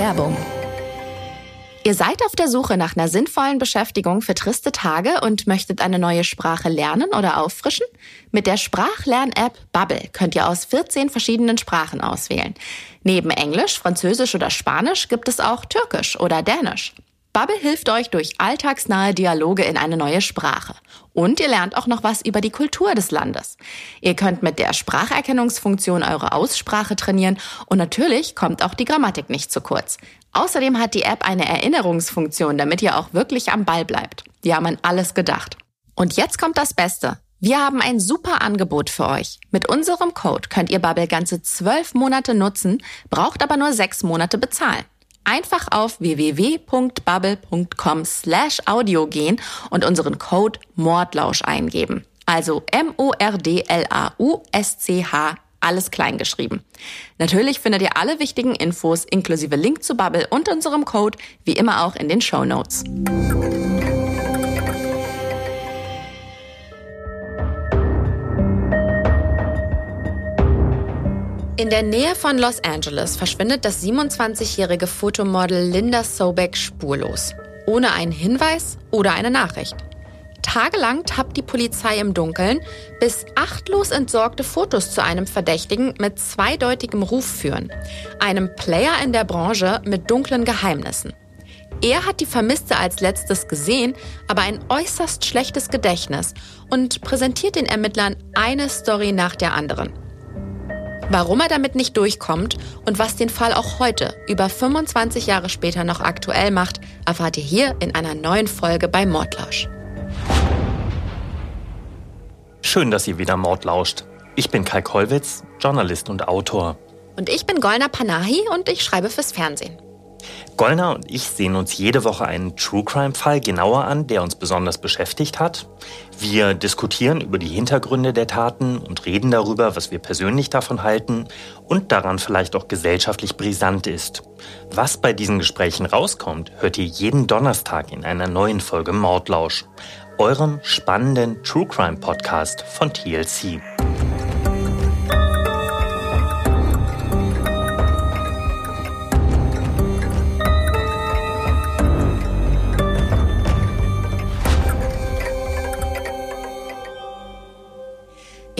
Werbung. Ihr seid auf der Suche nach einer sinnvollen Beschäftigung für triste Tage und möchtet eine neue Sprache lernen oder auffrischen? Mit der Sprachlern-App Bubble könnt ihr aus 14 verschiedenen Sprachen auswählen. Neben Englisch, Französisch oder Spanisch gibt es auch Türkisch oder Dänisch. Bubble hilft euch durch alltagsnahe Dialoge in eine neue Sprache. Und ihr lernt auch noch was über die Kultur des Landes. Ihr könnt mit der Spracherkennungsfunktion eure Aussprache trainieren und natürlich kommt auch die Grammatik nicht zu kurz. Außerdem hat die App eine Erinnerungsfunktion, damit ihr auch wirklich am Ball bleibt. Die haben an alles gedacht. Und jetzt kommt das Beste. Wir haben ein super Angebot für euch. Mit unserem Code könnt ihr Bubble ganze zwölf Monate nutzen, braucht aber nur sechs Monate bezahlen einfach auf www.bubble.com slash audio gehen und unseren Code Mordlausch eingeben. Also M-O-R-D-L-A-U-S-C-H, alles klein geschrieben. Natürlich findet ihr alle wichtigen Infos inklusive Link zu Bubble und unserem Code wie immer auch in den Show Notes. In der Nähe von Los Angeles verschwindet das 27-jährige Fotomodel Linda Sobeck spurlos. Ohne einen Hinweis oder eine Nachricht. Tagelang tappt die Polizei im Dunkeln, bis achtlos entsorgte Fotos zu einem Verdächtigen mit zweideutigem Ruf führen. Einem Player in der Branche mit dunklen Geheimnissen. Er hat die Vermisste als letztes gesehen, aber ein äußerst schlechtes Gedächtnis und präsentiert den Ermittlern eine Story nach der anderen. Warum er damit nicht durchkommt und was den Fall auch heute, über 25 Jahre später noch aktuell macht, erfahrt ihr hier in einer neuen Folge bei Mordlausch. Schön, dass ihr wieder Mord lauscht. Ich bin Kai Kollwitz, Journalist und Autor. Und ich bin Golna Panahi und ich schreibe fürs Fernsehen. Gollner und ich sehen uns jede Woche einen True Crime-Fall genauer an, der uns besonders beschäftigt hat. Wir diskutieren über die Hintergründe der Taten und reden darüber, was wir persönlich davon halten und daran vielleicht auch gesellschaftlich brisant ist. Was bei diesen Gesprächen rauskommt, hört ihr jeden Donnerstag in einer neuen Folge Mordlausch, eurem spannenden True Crime Podcast von TLC.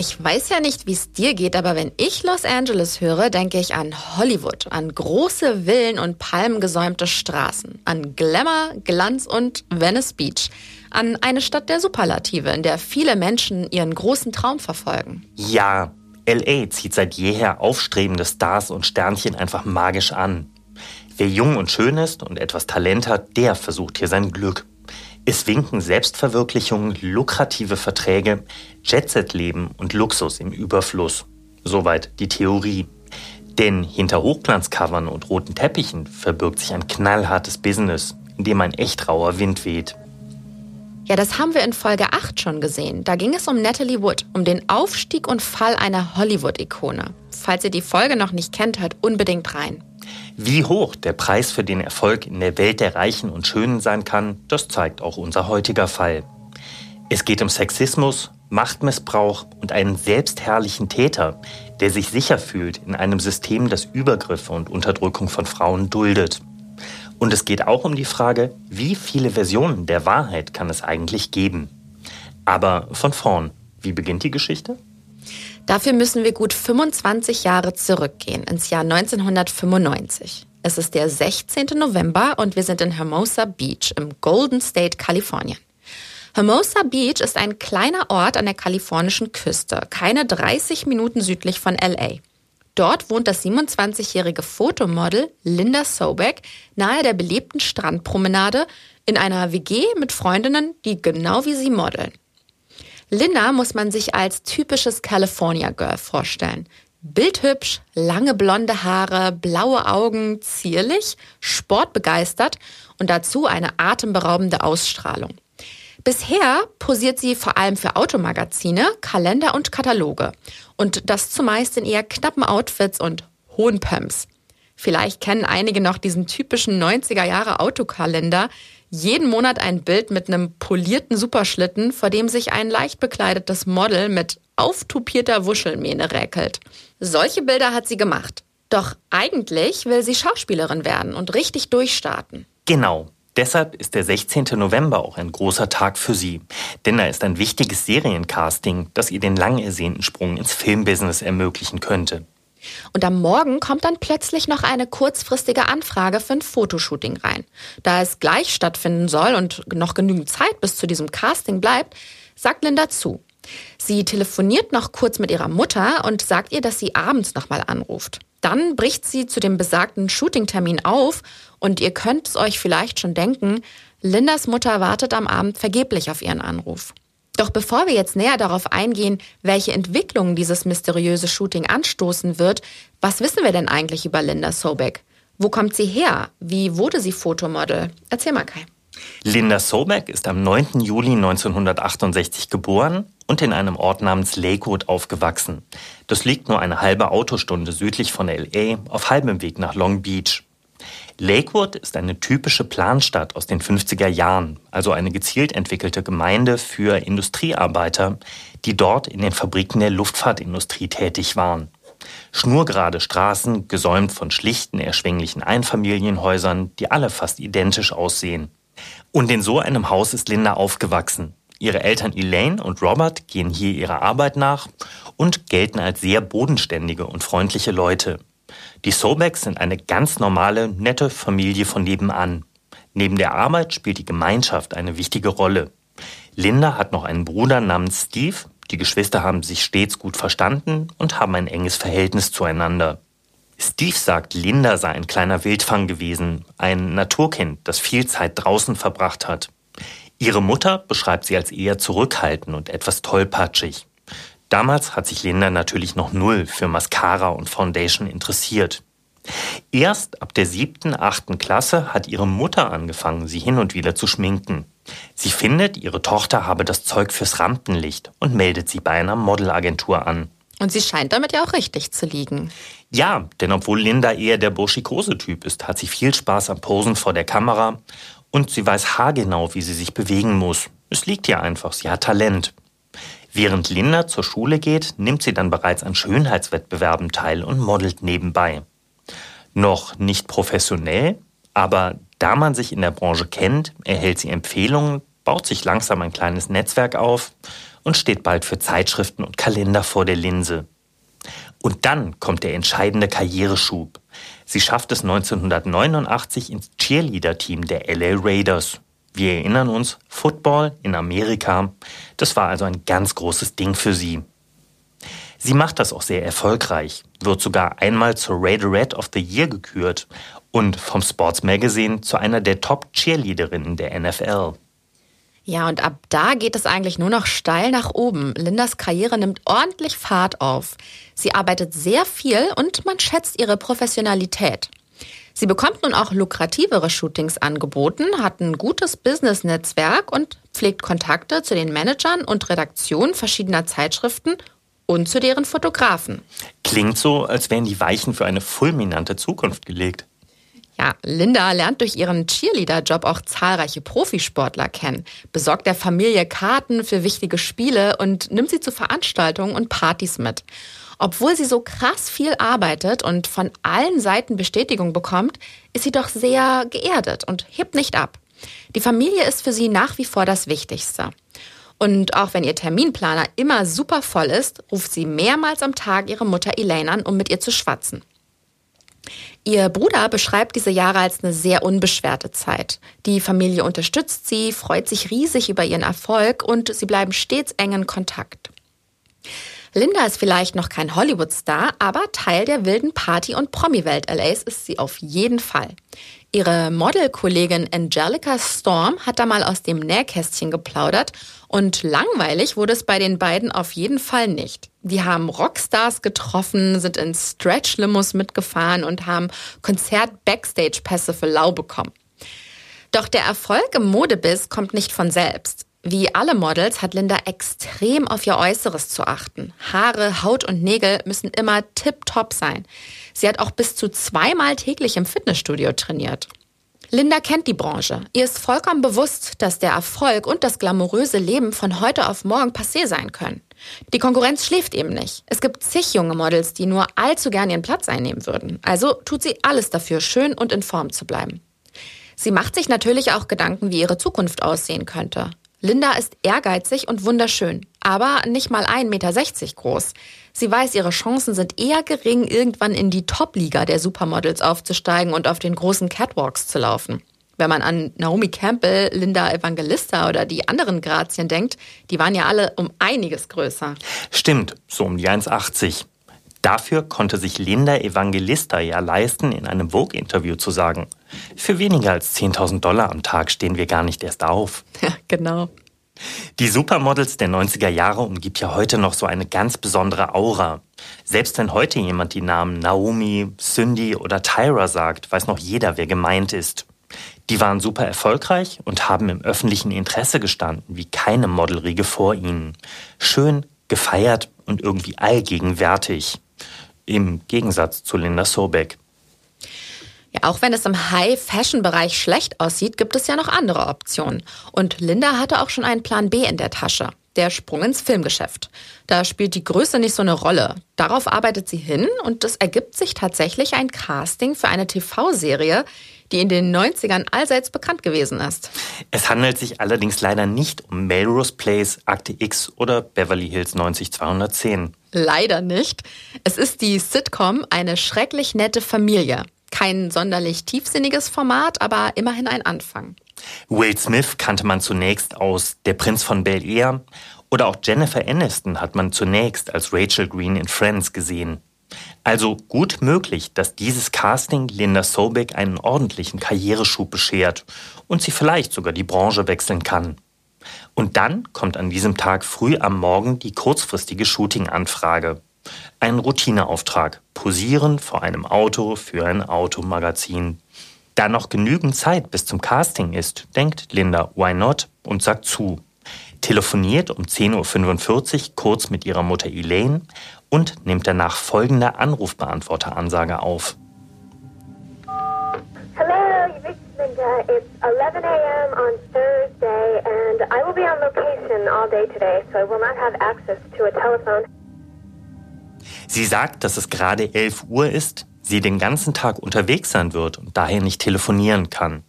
Ich weiß ja nicht, wie es dir geht, aber wenn ich Los Angeles höre, denke ich an Hollywood, an große Villen und palmgesäumte Straßen, an Glamour, Glanz und Venice Beach, an eine Stadt der Superlative, in der viele Menschen ihren großen Traum verfolgen. Ja, LA zieht seit jeher aufstrebende Stars und Sternchen einfach magisch an. Wer jung und schön ist und etwas Talent hat, der versucht hier sein Glück. Es winken Selbstverwirklichung, lukrative Verträge, Jetset-Leben und Luxus im Überfluss. Soweit die Theorie. Denn hinter Hochglanzcovern und roten Teppichen verbirgt sich ein knallhartes Business, in dem ein echt rauer Wind weht. Ja, das haben wir in Folge 8 schon gesehen. Da ging es um Natalie Wood, um den Aufstieg und Fall einer Hollywood-Ikone. Falls ihr die Folge noch nicht kennt, hört unbedingt rein. Wie hoch der Preis für den Erfolg in der Welt der Reichen und Schönen sein kann, das zeigt auch unser heutiger Fall. Es geht um Sexismus, Machtmissbrauch und einen selbstherrlichen Täter, der sich sicher fühlt in einem System, das Übergriffe und Unterdrückung von Frauen duldet. Und es geht auch um die Frage, wie viele Versionen der Wahrheit kann es eigentlich geben? Aber von vorn, wie beginnt die Geschichte? Dafür müssen wir gut 25 Jahre zurückgehen, ins Jahr 1995. Es ist der 16. November und wir sind in Hermosa Beach im Golden State, Kalifornien. Hermosa Beach ist ein kleiner Ort an der kalifornischen Küste, keine 30 Minuten südlich von LA. Dort wohnt das 27-jährige Fotomodel Linda Sobeck nahe der belebten Strandpromenade in einer WG mit Freundinnen, die genau wie sie modeln. Linda muss man sich als typisches California Girl vorstellen. Bildhübsch, lange blonde Haare, blaue Augen, zierlich, sportbegeistert und dazu eine atemberaubende Ausstrahlung. Bisher posiert sie vor allem für Automagazine, Kalender und Kataloge. Und das zumeist in eher knappen Outfits und hohen Pumps. Vielleicht kennen einige noch diesen typischen 90er Jahre Autokalender, jeden Monat ein Bild mit einem polierten Superschlitten, vor dem sich ein leicht bekleidetes Model mit auftupierter Wuschelmähne räkelt. Solche Bilder hat sie gemacht. Doch eigentlich will sie Schauspielerin werden und richtig durchstarten. Genau. Deshalb ist der 16. November auch ein großer Tag für sie. Denn da ist ein wichtiges Seriencasting, das ihr den lang ersehnten Sprung ins Filmbusiness ermöglichen könnte. Und am Morgen kommt dann plötzlich noch eine kurzfristige Anfrage für ein Fotoshooting rein. Da es gleich stattfinden soll und noch genügend Zeit bis zu diesem Casting bleibt, sagt Linda zu. Sie telefoniert noch kurz mit ihrer Mutter und sagt ihr, dass sie abends nochmal anruft. Dann bricht sie zu dem besagten Shootingtermin auf und ihr könnt es euch vielleicht schon denken, Lindas Mutter wartet am Abend vergeblich auf ihren Anruf. Doch bevor wir jetzt näher darauf eingehen, welche Entwicklungen dieses mysteriöse Shooting anstoßen wird, was wissen wir denn eigentlich über Linda Sobeck? Wo kommt sie her? Wie wurde sie Fotomodel? Erzähl mal, Kai. Linda Sobeck ist am 9. Juli 1968 geboren und in einem Ort namens Lakewood aufgewachsen. Das liegt nur eine halbe Autostunde südlich von LA auf halbem Weg nach Long Beach. Lakewood ist eine typische Planstadt aus den 50er Jahren, also eine gezielt entwickelte Gemeinde für Industriearbeiter, die dort in den Fabriken der Luftfahrtindustrie tätig waren. Schnurgerade Straßen, gesäumt von schlichten, erschwinglichen Einfamilienhäusern, die alle fast identisch aussehen. Und in so einem Haus ist Linda aufgewachsen. Ihre Eltern Elaine und Robert gehen hier ihrer Arbeit nach und gelten als sehr bodenständige und freundliche Leute. Die Sobeks sind eine ganz normale, nette Familie von nebenan. Neben der Arbeit spielt die Gemeinschaft eine wichtige Rolle. Linda hat noch einen Bruder namens Steve. Die Geschwister haben sich stets gut verstanden und haben ein enges Verhältnis zueinander. Steve sagt, Linda sei ein kleiner Wildfang gewesen, ein Naturkind, das viel Zeit draußen verbracht hat. Ihre Mutter beschreibt sie als eher zurückhaltend und etwas tollpatschig. Damals hat sich Linda natürlich noch null für Mascara und Foundation interessiert. Erst ab der siebten, achten Klasse hat ihre Mutter angefangen, sie hin und wieder zu schminken. Sie findet, ihre Tochter habe das Zeug fürs Rampenlicht und meldet sie bei einer Modelagentur an. Und sie scheint damit ja auch richtig zu liegen. Ja, denn obwohl Linda eher der Burschikose-Typ ist, hat sie viel Spaß am Posen vor der Kamera und sie weiß haargenau, wie sie sich bewegen muss. Es liegt ihr einfach, sie hat Talent. Während Linda zur Schule geht, nimmt sie dann bereits an Schönheitswettbewerben teil und modelt nebenbei. Noch nicht professionell, aber da man sich in der Branche kennt, erhält sie Empfehlungen, baut sich langsam ein kleines Netzwerk auf und steht bald für Zeitschriften und Kalender vor der Linse. Und dann kommt der entscheidende Karriereschub. Sie schafft es 1989 ins Cheerleader-Team der LA Raiders. Wir erinnern uns, Football in Amerika, das war also ein ganz großes Ding für sie. Sie macht das auch sehr erfolgreich, wird sogar einmal zur Raiderette of the Year gekürt und vom Sports Magazine zu einer der Top-Cheerleaderinnen der NFL. Ja, und ab da geht es eigentlich nur noch steil nach oben. Lindas Karriere nimmt ordentlich Fahrt auf. Sie arbeitet sehr viel und man schätzt ihre Professionalität. Sie bekommt nun auch lukrativere Shootings angeboten, hat ein gutes Business-Netzwerk und pflegt Kontakte zu den Managern und Redaktionen verschiedener Zeitschriften und zu deren Fotografen. Klingt so, als wären die Weichen für eine fulminante Zukunft gelegt. Ja, Linda lernt durch ihren Cheerleader-Job auch zahlreiche Profisportler kennen, besorgt der Familie Karten für wichtige Spiele und nimmt sie zu Veranstaltungen und Partys mit. Obwohl sie so krass viel arbeitet und von allen Seiten Bestätigung bekommt, ist sie doch sehr geerdet und hebt nicht ab. Die Familie ist für sie nach wie vor das Wichtigste. Und auch wenn ihr Terminplaner immer super voll ist, ruft sie mehrmals am Tag ihre Mutter Elaine an, um mit ihr zu schwatzen. Ihr Bruder beschreibt diese Jahre als eine sehr unbeschwerte Zeit. Die Familie unterstützt sie, freut sich riesig über ihren Erfolg und sie bleiben stets eng in Kontakt. Linda ist vielleicht noch kein Hollywood-Star, aber Teil der wilden Party- und Promi-Welt LAs ist sie auf jeden Fall. Ihre Modelkollegin Angelica Storm hat da mal aus dem Nähkästchen geplaudert und langweilig wurde es bei den beiden auf jeden Fall nicht. Die haben Rockstars getroffen, sind in Stretch-Limos mitgefahren und haben Konzert-Backstage-Pässe für lau bekommen. Doch der Erfolg im Modebiss kommt nicht von selbst. Wie alle Models hat Linda extrem auf ihr Äußeres zu achten. Haare, Haut und Nägel müssen immer tip-top sein. Sie hat auch bis zu zweimal täglich im Fitnessstudio trainiert. Linda kennt die Branche. Ihr ist vollkommen bewusst, dass der Erfolg und das glamouröse Leben von heute auf morgen passé sein können. Die Konkurrenz schläft eben nicht. Es gibt zig junge Models, die nur allzu gern ihren Platz einnehmen würden. Also tut sie alles dafür, schön und in Form zu bleiben. Sie macht sich natürlich auch Gedanken, wie ihre Zukunft aussehen könnte. Linda ist ehrgeizig und wunderschön, aber nicht mal 1,60 Meter groß. Sie weiß, ihre Chancen sind eher gering, irgendwann in die Top-Liga der Supermodels aufzusteigen und auf den großen Catwalks zu laufen. Wenn man an Naomi Campbell, Linda Evangelista oder die anderen Grazien denkt, die waren ja alle um einiges größer. Stimmt, so um die 1,80. Dafür konnte sich Linda Evangelista ja leisten, in einem Vogue-Interview zu sagen, für weniger als 10.000 Dollar am Tag stehen wir gar nicht erst auf. Ja, genau. Die Supermodels der 90er Jahre umgibt ja heute noch so eine ganz besondere Aura. Selbst wenn heute jemand die Namen Naomi, Cindy oder Tyra sagt, weiß noch jeder, wer gemeint ist. Die waren super erfolgreich und haben im öffentlichen Interesse gestanden, wie keine Modelriege vor ihnen. Schön, gefeiert und irgendwie allgegenwärtig. Im Gegensatz zu Linda Sobeck. Auch wenn es im High-Fashion-Bereich schlecht aussieht, gibt es ja noch andere Optionen. Und Linda hatte auch schon einen Plan B in der Tasche. Der Sprung ins Filmgeschäft. Da spielt die Größe nicht so eine Rolle. Darauf arbeitet sie hin und es ergibt sich tatsächlich ein Casting für eine TV-Serie, die in den 90ern allseits bekannt gewesen ist. Es handelt sich allerdings leider nicht um Melrose Place, Akte X oder Beverly Hills 90210. Leider nicht. Es ist die Sitcom Eine schrecklich nette Familie. Kein sonderlich tiefsinniges Format, aber immerhin ein Anfang. Will Smith kannte man zunächst aus Der Prinz von Bel Air oder auch Jennifer Aniston hat man zunächst als Rachel Green in Friends gesehen. Also gut möglich, dass dieses Casting Linda Sobeck einen ordentlichen Karriereschub beschert und sie vielleicht sogar die Branche wechseln kann. Und dann kommt an diesem Tag früh am Morgen die kurzfristige Shooting-Anfrage. Ein Routineauftrag. Posieren vor einem Auto für ein Automagazin. Da noch genügend Zeit bis zum Casting ist, denkt Linda, why not? und sagt zu. Telefoniert um 10.45 Uhr kurz mit ihrer Mutter Elaine und nimmt danach folgende Anrufbeantworteransage auf. Hello, you reached Linda. It's 11 a.m. on Thursday, and I will be on location all day today, so I will not have access to a telephone. Sie sagt, dass es gerade 11 Uhr ist, sie den ganzen Tag unterwegs sein wird und daher nicht telefonieren kann.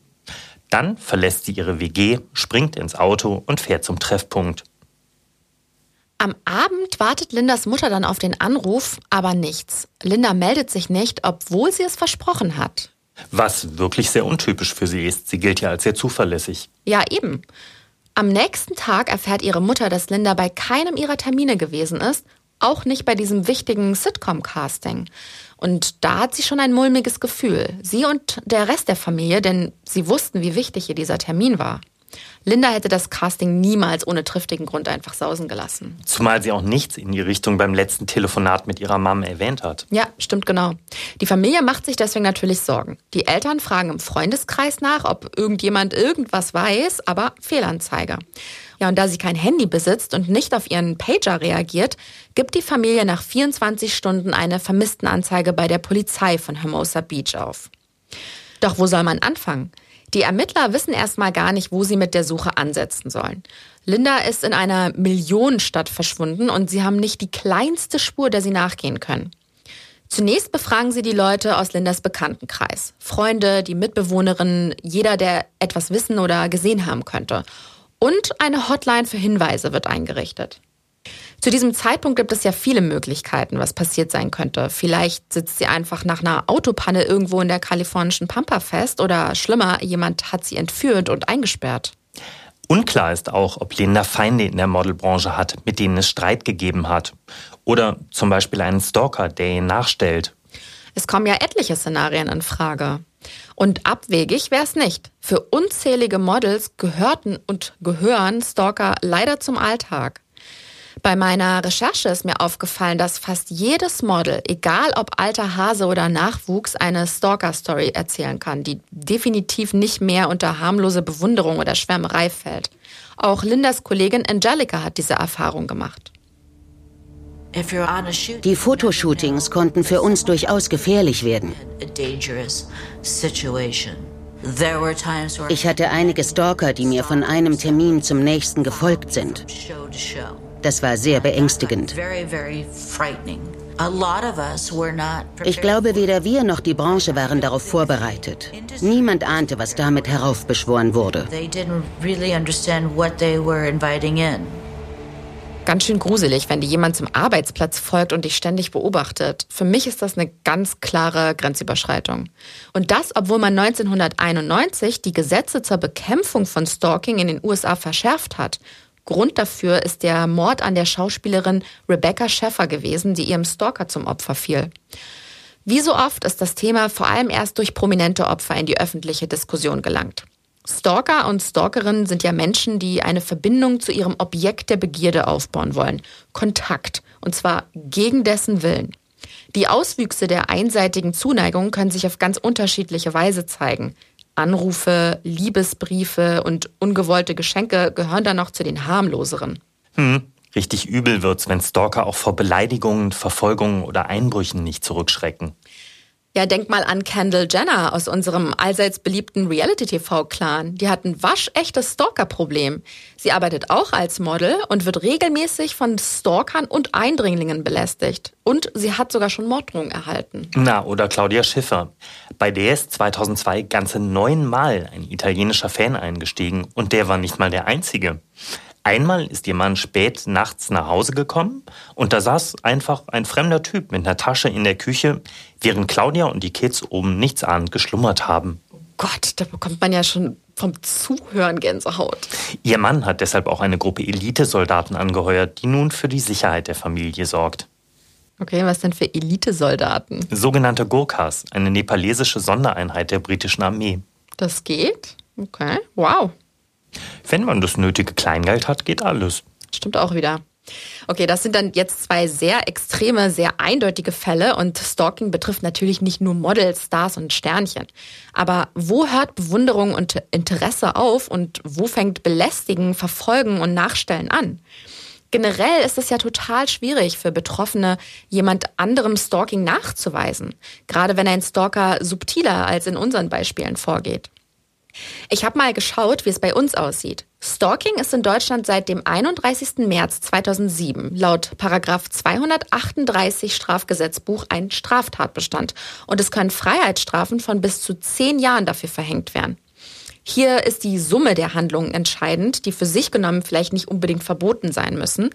Dann verlässt sie ihre WG, springt ins Auto und fährt zum Treffpunkt. Am Abend wartet Lindas Mutter dann auf den Anruf, aber nichts. Linda meldet sich nicht, obwohl sie es versprochen hat. Was wirklich sehr untypisch für sie ist. Sie gilt ja als sehr zuverlässig. Ja, eben. Am nächsten Tag erfährt ihre Mutter, dass Linda bei keinem ihrer Termine gewesen ist auch nicht bei diesem wichtigen Sitcom-Casting. Und da hat sie schon ein mulmiges Gefühl. Sie und der Rest der Familie, denn sie wussten, wie wichtig ihr dieser Termin war. Linda hätte das Casting niemals ohne triftigen Grund einfach sausen gelassen. Zumal sie auch nichts in die Richtung beim letzten Telefonat mit ihrer Mom erwähnt hat. Ja, stimmt genau. Die Familie macht sich deswegen natürlich Sorgen. Die Eltern fragen im Freundeskreis nach, ob irgendjemand irgendwas weiß, aber Fehlanzeige. Ja, und da sie kein Handy besitzt und nicht auf ihren Pager reagiert, gibt die Familie nach 24 Stunden eine Vermisstenanzeige bei der Polizei von Hermosa Beach auf. Doch wo soll man anfangen? Die Ermittler wissen erstmal gar nicht, wo sie mit der Suche ansetzen sollen. Linda ist in einer Millionenstadt verschwunden und sie haben nicht die kleinste Spur, der sie nachgehen können. Zunächst befragen sie die Leute aus Lindas Bekanntenkreis. Freunde, die Mitbewohnerinnen, jeder, der etwas wissen oder gesehen haben könnte. Und eine Hotline für Hinweise wird eingerichtet. Zu diesem Zeitpunkt gibt es ja viele Möglichkeiten, was passiert sein könnte. Vielleicht sitzt sie einfach nach einer Autopanne irgendwo in der kalifornischen Pampa fest oder schlimmer, jemand hat sie entführt und eingesperrt. Unklar ist auch, ob Linda Feinde in der Modelbranche hat, mit denen es Streit gegeben hat. Oder zum Beispiel einen Stalker, der ihr nachstellt. Es kommen ja etliche Szenarien in Frage. Und abwegig wäre es nicht. Für unzählige Models gehörten und gehören Stalker leider zum Alltag. Bei meiner Recherche ist mir aufgefallen, dass fast jedes Model, egal ob alter Hase oder Nachwuchs, eine Stalker-Story erzählen kann, die definitiv nicht mehr unter harmlose Bewunderung oder Schwärmerei fällt. Auch Lindas Kollegin Angelica hat diese Erfahrung gemacht. Die Fotoshootings konnten für uns durchaus gefährlich werden. Ich hatte einige Stalker, die mir von einem Termin zum nächsten gefolgt sind. Das war sehr beängstigend. Ich glaube, weder wir noch die Branche waren darauf vorbereitet. Niemand ahnte, was damit heraufbeschworen wurde. Ganz schön gruselig, wenn dir jemand zum Arbeitsplatz folgt und dich ständig beobachtet. Für mich ist das eine ganz klare Grenzüberschreitung. Und das, obwohl man 1991 die Gesetze zur Bekämpfung von Stalking in den USA verschärft hat Grund dafür ist der Mord an der Schauspielerin Rebecca Scheffer gewesen, die ihrem Stalker zum Opfer fiel. Wie so oft ist das Thema vor allem erst durch prominente Opfer in die öffentliche Diskussion gelangt. Stalker und Stalkerinnen sind ja Menschen, die eine Verbindung zu ihrem Objekt der Begierde aufbauen wollen. Kontakt. Und zwar gegen dessen Willen. Die Auswüchse der einseitigen Zuneigung können sich auf ganz unterschiedliche Weise zeigen. Anrufe, Liebesbriefe und ungewollte Geschenke gehören dann noch zu den harmloseren. Hm, richtig übel wird's, wenn Stalker auch vor Beleidigungen, Verfolgungen oder Einbrüchen nicht zurückschrecken. Ja, denk mal an Kendall Jenner aus unserem allseits beliebten Reality-TV-Clan. Die hat ein waschechtes Stalker-Problem. Sie arbeitet auch als Model und wird regelmäßig von Stalkern und Eindringlingen belästigt. Und sie hat sogar schon Morddrohungen erhalten. Na, oder Claudia Schiffer. Bei der ist 2002 ganze neunmal ein italienischer Fan eingestiegen und der war nicht mal der einzige. Einmal ist ihr Mann spät nachts nach Hause gekommen und da saß einfach ein fremder Typ mit einer Tasche in der Küche, während Claudia und die Kids oben nichtsahnend geschlummert haben. Gott, da bekommt man ja schon vom Zuhören Gänsehaut. Ihr Mann hat deshalb auch eine Gruppe Elitesoldaten angeheuert, die nun für die Sicherheit der Familie sorgt. Okay, was denn für Elitesoldaten? Sogenannte Gurkhas, eine nepalesische Sondereinheit der britischen Armee. Das geht? Okay, wow. Wenn man das nötige Kleingeld hat, geht alles. Stimmt auch wieder. Okay, das sind dann jetzt zwei sehr extreme, sehr eindeutige Fälle und Stalking betrifft natürlich nicht nur Models, Stars und Sternchen. Aber wo hört Bewunderung und Interesse auf und wo fängt Belästigen, Verfolgen und Nachstellen an? Generell ist es ja total schwierig für Betroffene, jemand anderem Stalking nachzuweisen, gerade wenn ein Stalker subtiler als in unseren Beispielen vorgeht. Ich habe mal geschaut, wie es bei uns aussieht. Stalking ist in Deutschland seit dem 31. März 2007 laut Paragraph 238 Strafgesetzbuch ein Straftatbestand und es können Freiheitsstrafen von bis zu zehn Jahren dafür verhängt werden. Hier ist die Summe der Handlungen entscheidend, die für sich genommen vielleicht nicht unbedingt verboten sein müssen.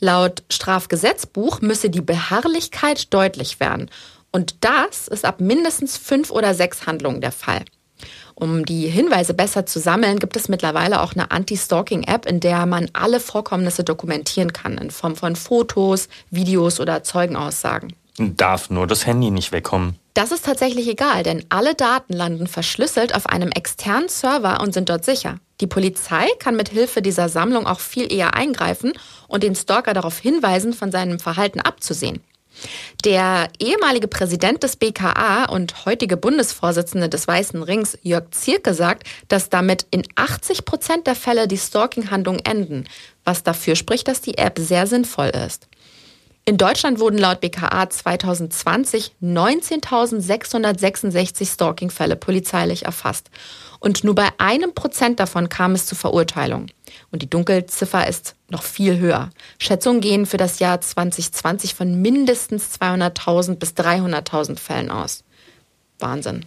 Laut Strafgesetzbuch müsse die Beharrlichkeit deutlich werden. Und das ist ab mindestens fünf oder sechs Handlungen der Fall. Um die Hinweise besser zu sammeln, gibt es mittlerweile auch eine Anti-Stalking-App, in der man alle Vorkommnisse dokumentieren kann, in Form von Fotos, Videos oder Zeugenaussagen. Darf nur das Handy nicht wegkommen. Das ist tatsächlich egal, denn alle Daten landen verschlüsselt auf einem externen Server und sind dort sicher. Die Polizei kann mit Hilfe dieser Sammlung auch viel eher eingreifen und den Stalker darauf hinweisen, von seinem Verhalten abzusehen. Der ehemalige Präsident des BKA und heutige Bundesvorsitzende des Weißen Rings, Jörg Zierke, sagt, dass damit in 80 Prozent der Fälle die Stalking-Handlungen enden, was dafür spricht, dass die App sehr sinnvoll ist. In Deutschland wurden laut BKA 2020 19.666 Stalking-Fälle polizeilich erfasst. Und nur bei einem Prozent davon kam es zu Verurteilungen. Und die Dunkelziffer ist noch viel höher. Schätzungen gehen für das Jahr 2020 von mindestens 200.000 bis 300.000 Fällen aus. Wahnsinn.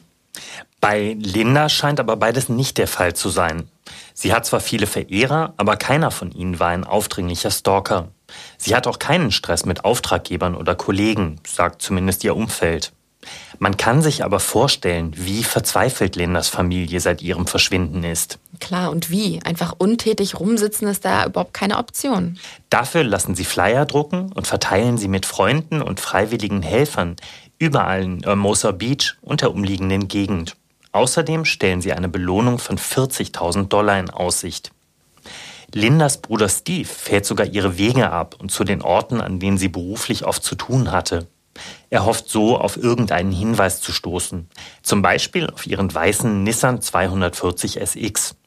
Bei Linda scheint aber beides nicht der Fall zu sein. Sie hat zwar viele Verehrer, aber keiner von ihnen war ein aufdringlicher Stalker. Sie hat auch keinen Stress mit Auftraggebern oder Kollegen, sagt zumindest ihr Umfeld. Man kann sich aber vorstellen, wie verzweifelt Lindas Familie seit ihrem Verschwinden ist. Klar, und wie? Einfach untätig rumsitzen ist da überhaupt keine Option. Dafür lassen sie Flyer drucken und verteilen sie mit Freunden und freiwilligen Helfern überall in Hermosa Beach und der umliegenden Gegend. Außerdem stellen sie eine Belohnung von 40.000 Dollar in Aussicht. Lindas Bruder Steve fährt sogar ihre Wege ab und zu den Orten, an denen sie beruflich oft zu tun hatte. Er hofft so, auf irgendeinen Hinweis zu stoßen. Zum Beispiel auf ihren weißen Nissan 240 SX.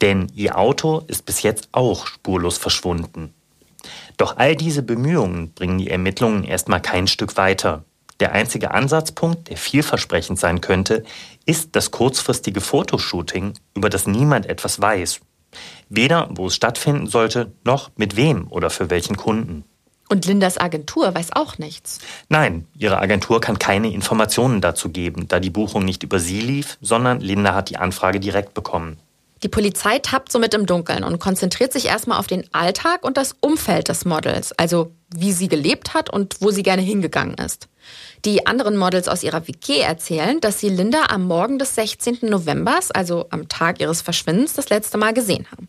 Denn ihr Auto ist bis jetzt auch spurlos verschwunden. Doch all diese Bemühungen bringen die Ermittlungen erstmal kein Stück weiter. Der einzige Ansatzpunkt, der vielversprechend sein könnte, ist das kurzfristige Fotoshooting, über das niemand etwas weiß. Weder wo es stattfinden sollte, noch mit wem oder für welchen Kunden. Und Lindas Agentur weiß auch nichts. Nein, ihre Agentur kann keine Informationen dazu geben, da die Buchung nicht über sie lief, sondern Linda hat die Anfrage direkt bekommen. Die Polizei tappt somit im Dunkeln und konzentriert sich erstmal auf den Alltag und das Umfeld des Models, also wie sie gelebt hat und wo sie gerne hingegangen ist. Die anderen Models aus ihrer WG erzählen, dass sie Linda am Morgen des 16. Novembers, also am Tag ihres Verschwindens, das letzte Mal gesehen haben.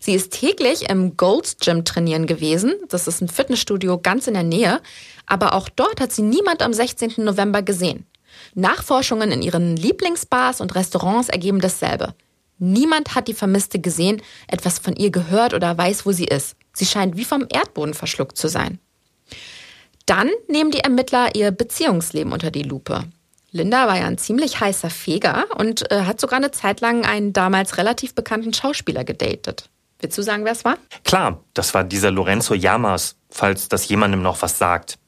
Sie ist täglich im Gold's Gym trainieren gewesen. Das ist ein Fitnessstudio ganz in der Nähe. Aber auch dort hat sie niemand am 16. November gesehen. Nachforschungen in ihren Lieblingsbars und Restaurants ergeben dasselbe. Niemand hat die Vermisste gesehen, etwas von ihr gehört oder weiß, wo sie ist. Sie scheint wie vom Erdboden verschluckt zu sein. Dann nehmen die Ermittler ihr Beziehungsleben unter die Lupe. Linda war ja ein ziemlich heißer Feger und äh, hat sogar eine Zeit lang einen damals relativ bekannten Schauspieler gedatet. Willst du sagen, wer es war? Klar, das war dieser Lorenzo Llamas, falls das jemandem noch was sagt.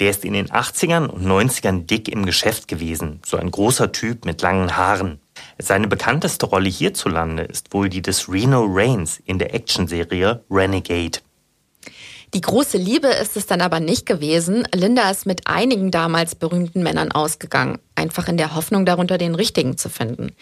Der ist in den 80ern und 90ern dick im Geschäft gewesen, so ein großer Typ mit langen Haaren. Seine bekannteste Rolle hierzulande ist wohl die des Reno Reigns in der Actionserie Renegade. Die große Liebe ist es dann aber nicht gewesen. Linda ist mit einigen damals berühmten Männern ausgegangen, einfach in der Hoffnung, darunter den richtigen zu finden.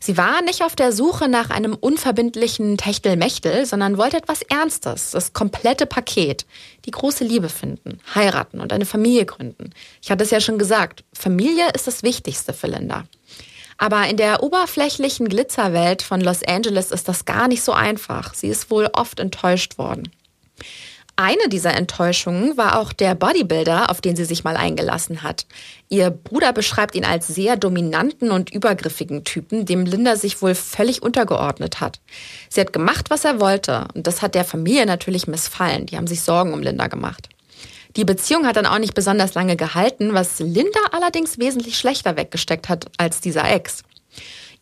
Sie war nicht auf der Suche nach einem unverbindlichen Techtelmechtel, sondern wollte etwas Ernstes, das komplette Paket. Die große Liebe finden, heiraten und eine Familie gründen. Ich hatte es ja schon gesagt, Familie ist das Wichtigste für Linda. Aber in der oberflächlichen Glitzerwelt von Los Angeles ist das gar nicht so einfach. Sie ist wohl oft enttäuscht worden. Eine dieser Enttäuschungen war auch der Bodybuilder, auf den sie sich mal eingelassen hat. Ihr Bruder beschreibt ihn als sehr dominanten und übergriffigen Typen, dem Linda sich wohl völlig untergeordnet hat. Sie hat gemacht, was er wollte, und das hat der Familie natürlich missfallen. Die haben sich Sorgen um Linda gemacht. Die Beziehung hat dann auch nicht besonders lange gehalten, was Linda allerdings wesentlich schlechter weggesteckt hat als dieser Ex.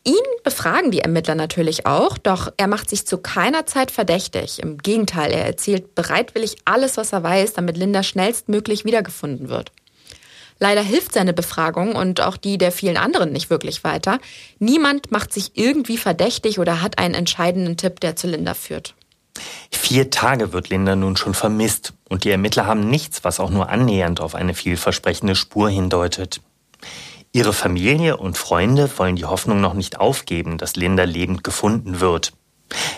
Ihn befragen die Ermittler natürlich auch, doch er macht sich zu keiner Zeit verdächtig. Im Gegenteil, er erzählt bereitwillig alles, was er weiß, damit Linda schnellstmöglich wiedergefunden wird. Leider hilft seine Befragung und auch die der vielen anderen nicht wirklich weiter. Niemand macht sich irgendwie verdächtig oder hat einen entscheidenden Tipp, der zu Linda führt. Vier Tage wird Linda nun schon vermisst und die Ermittler haben nichts, was auch nur annähernd auf eine vielversprechende Spur hindeutet. Ihre Familie und Freunde wollen die Hoffnung noch nicht aufgeben, dass Linda lebend gefunden wird.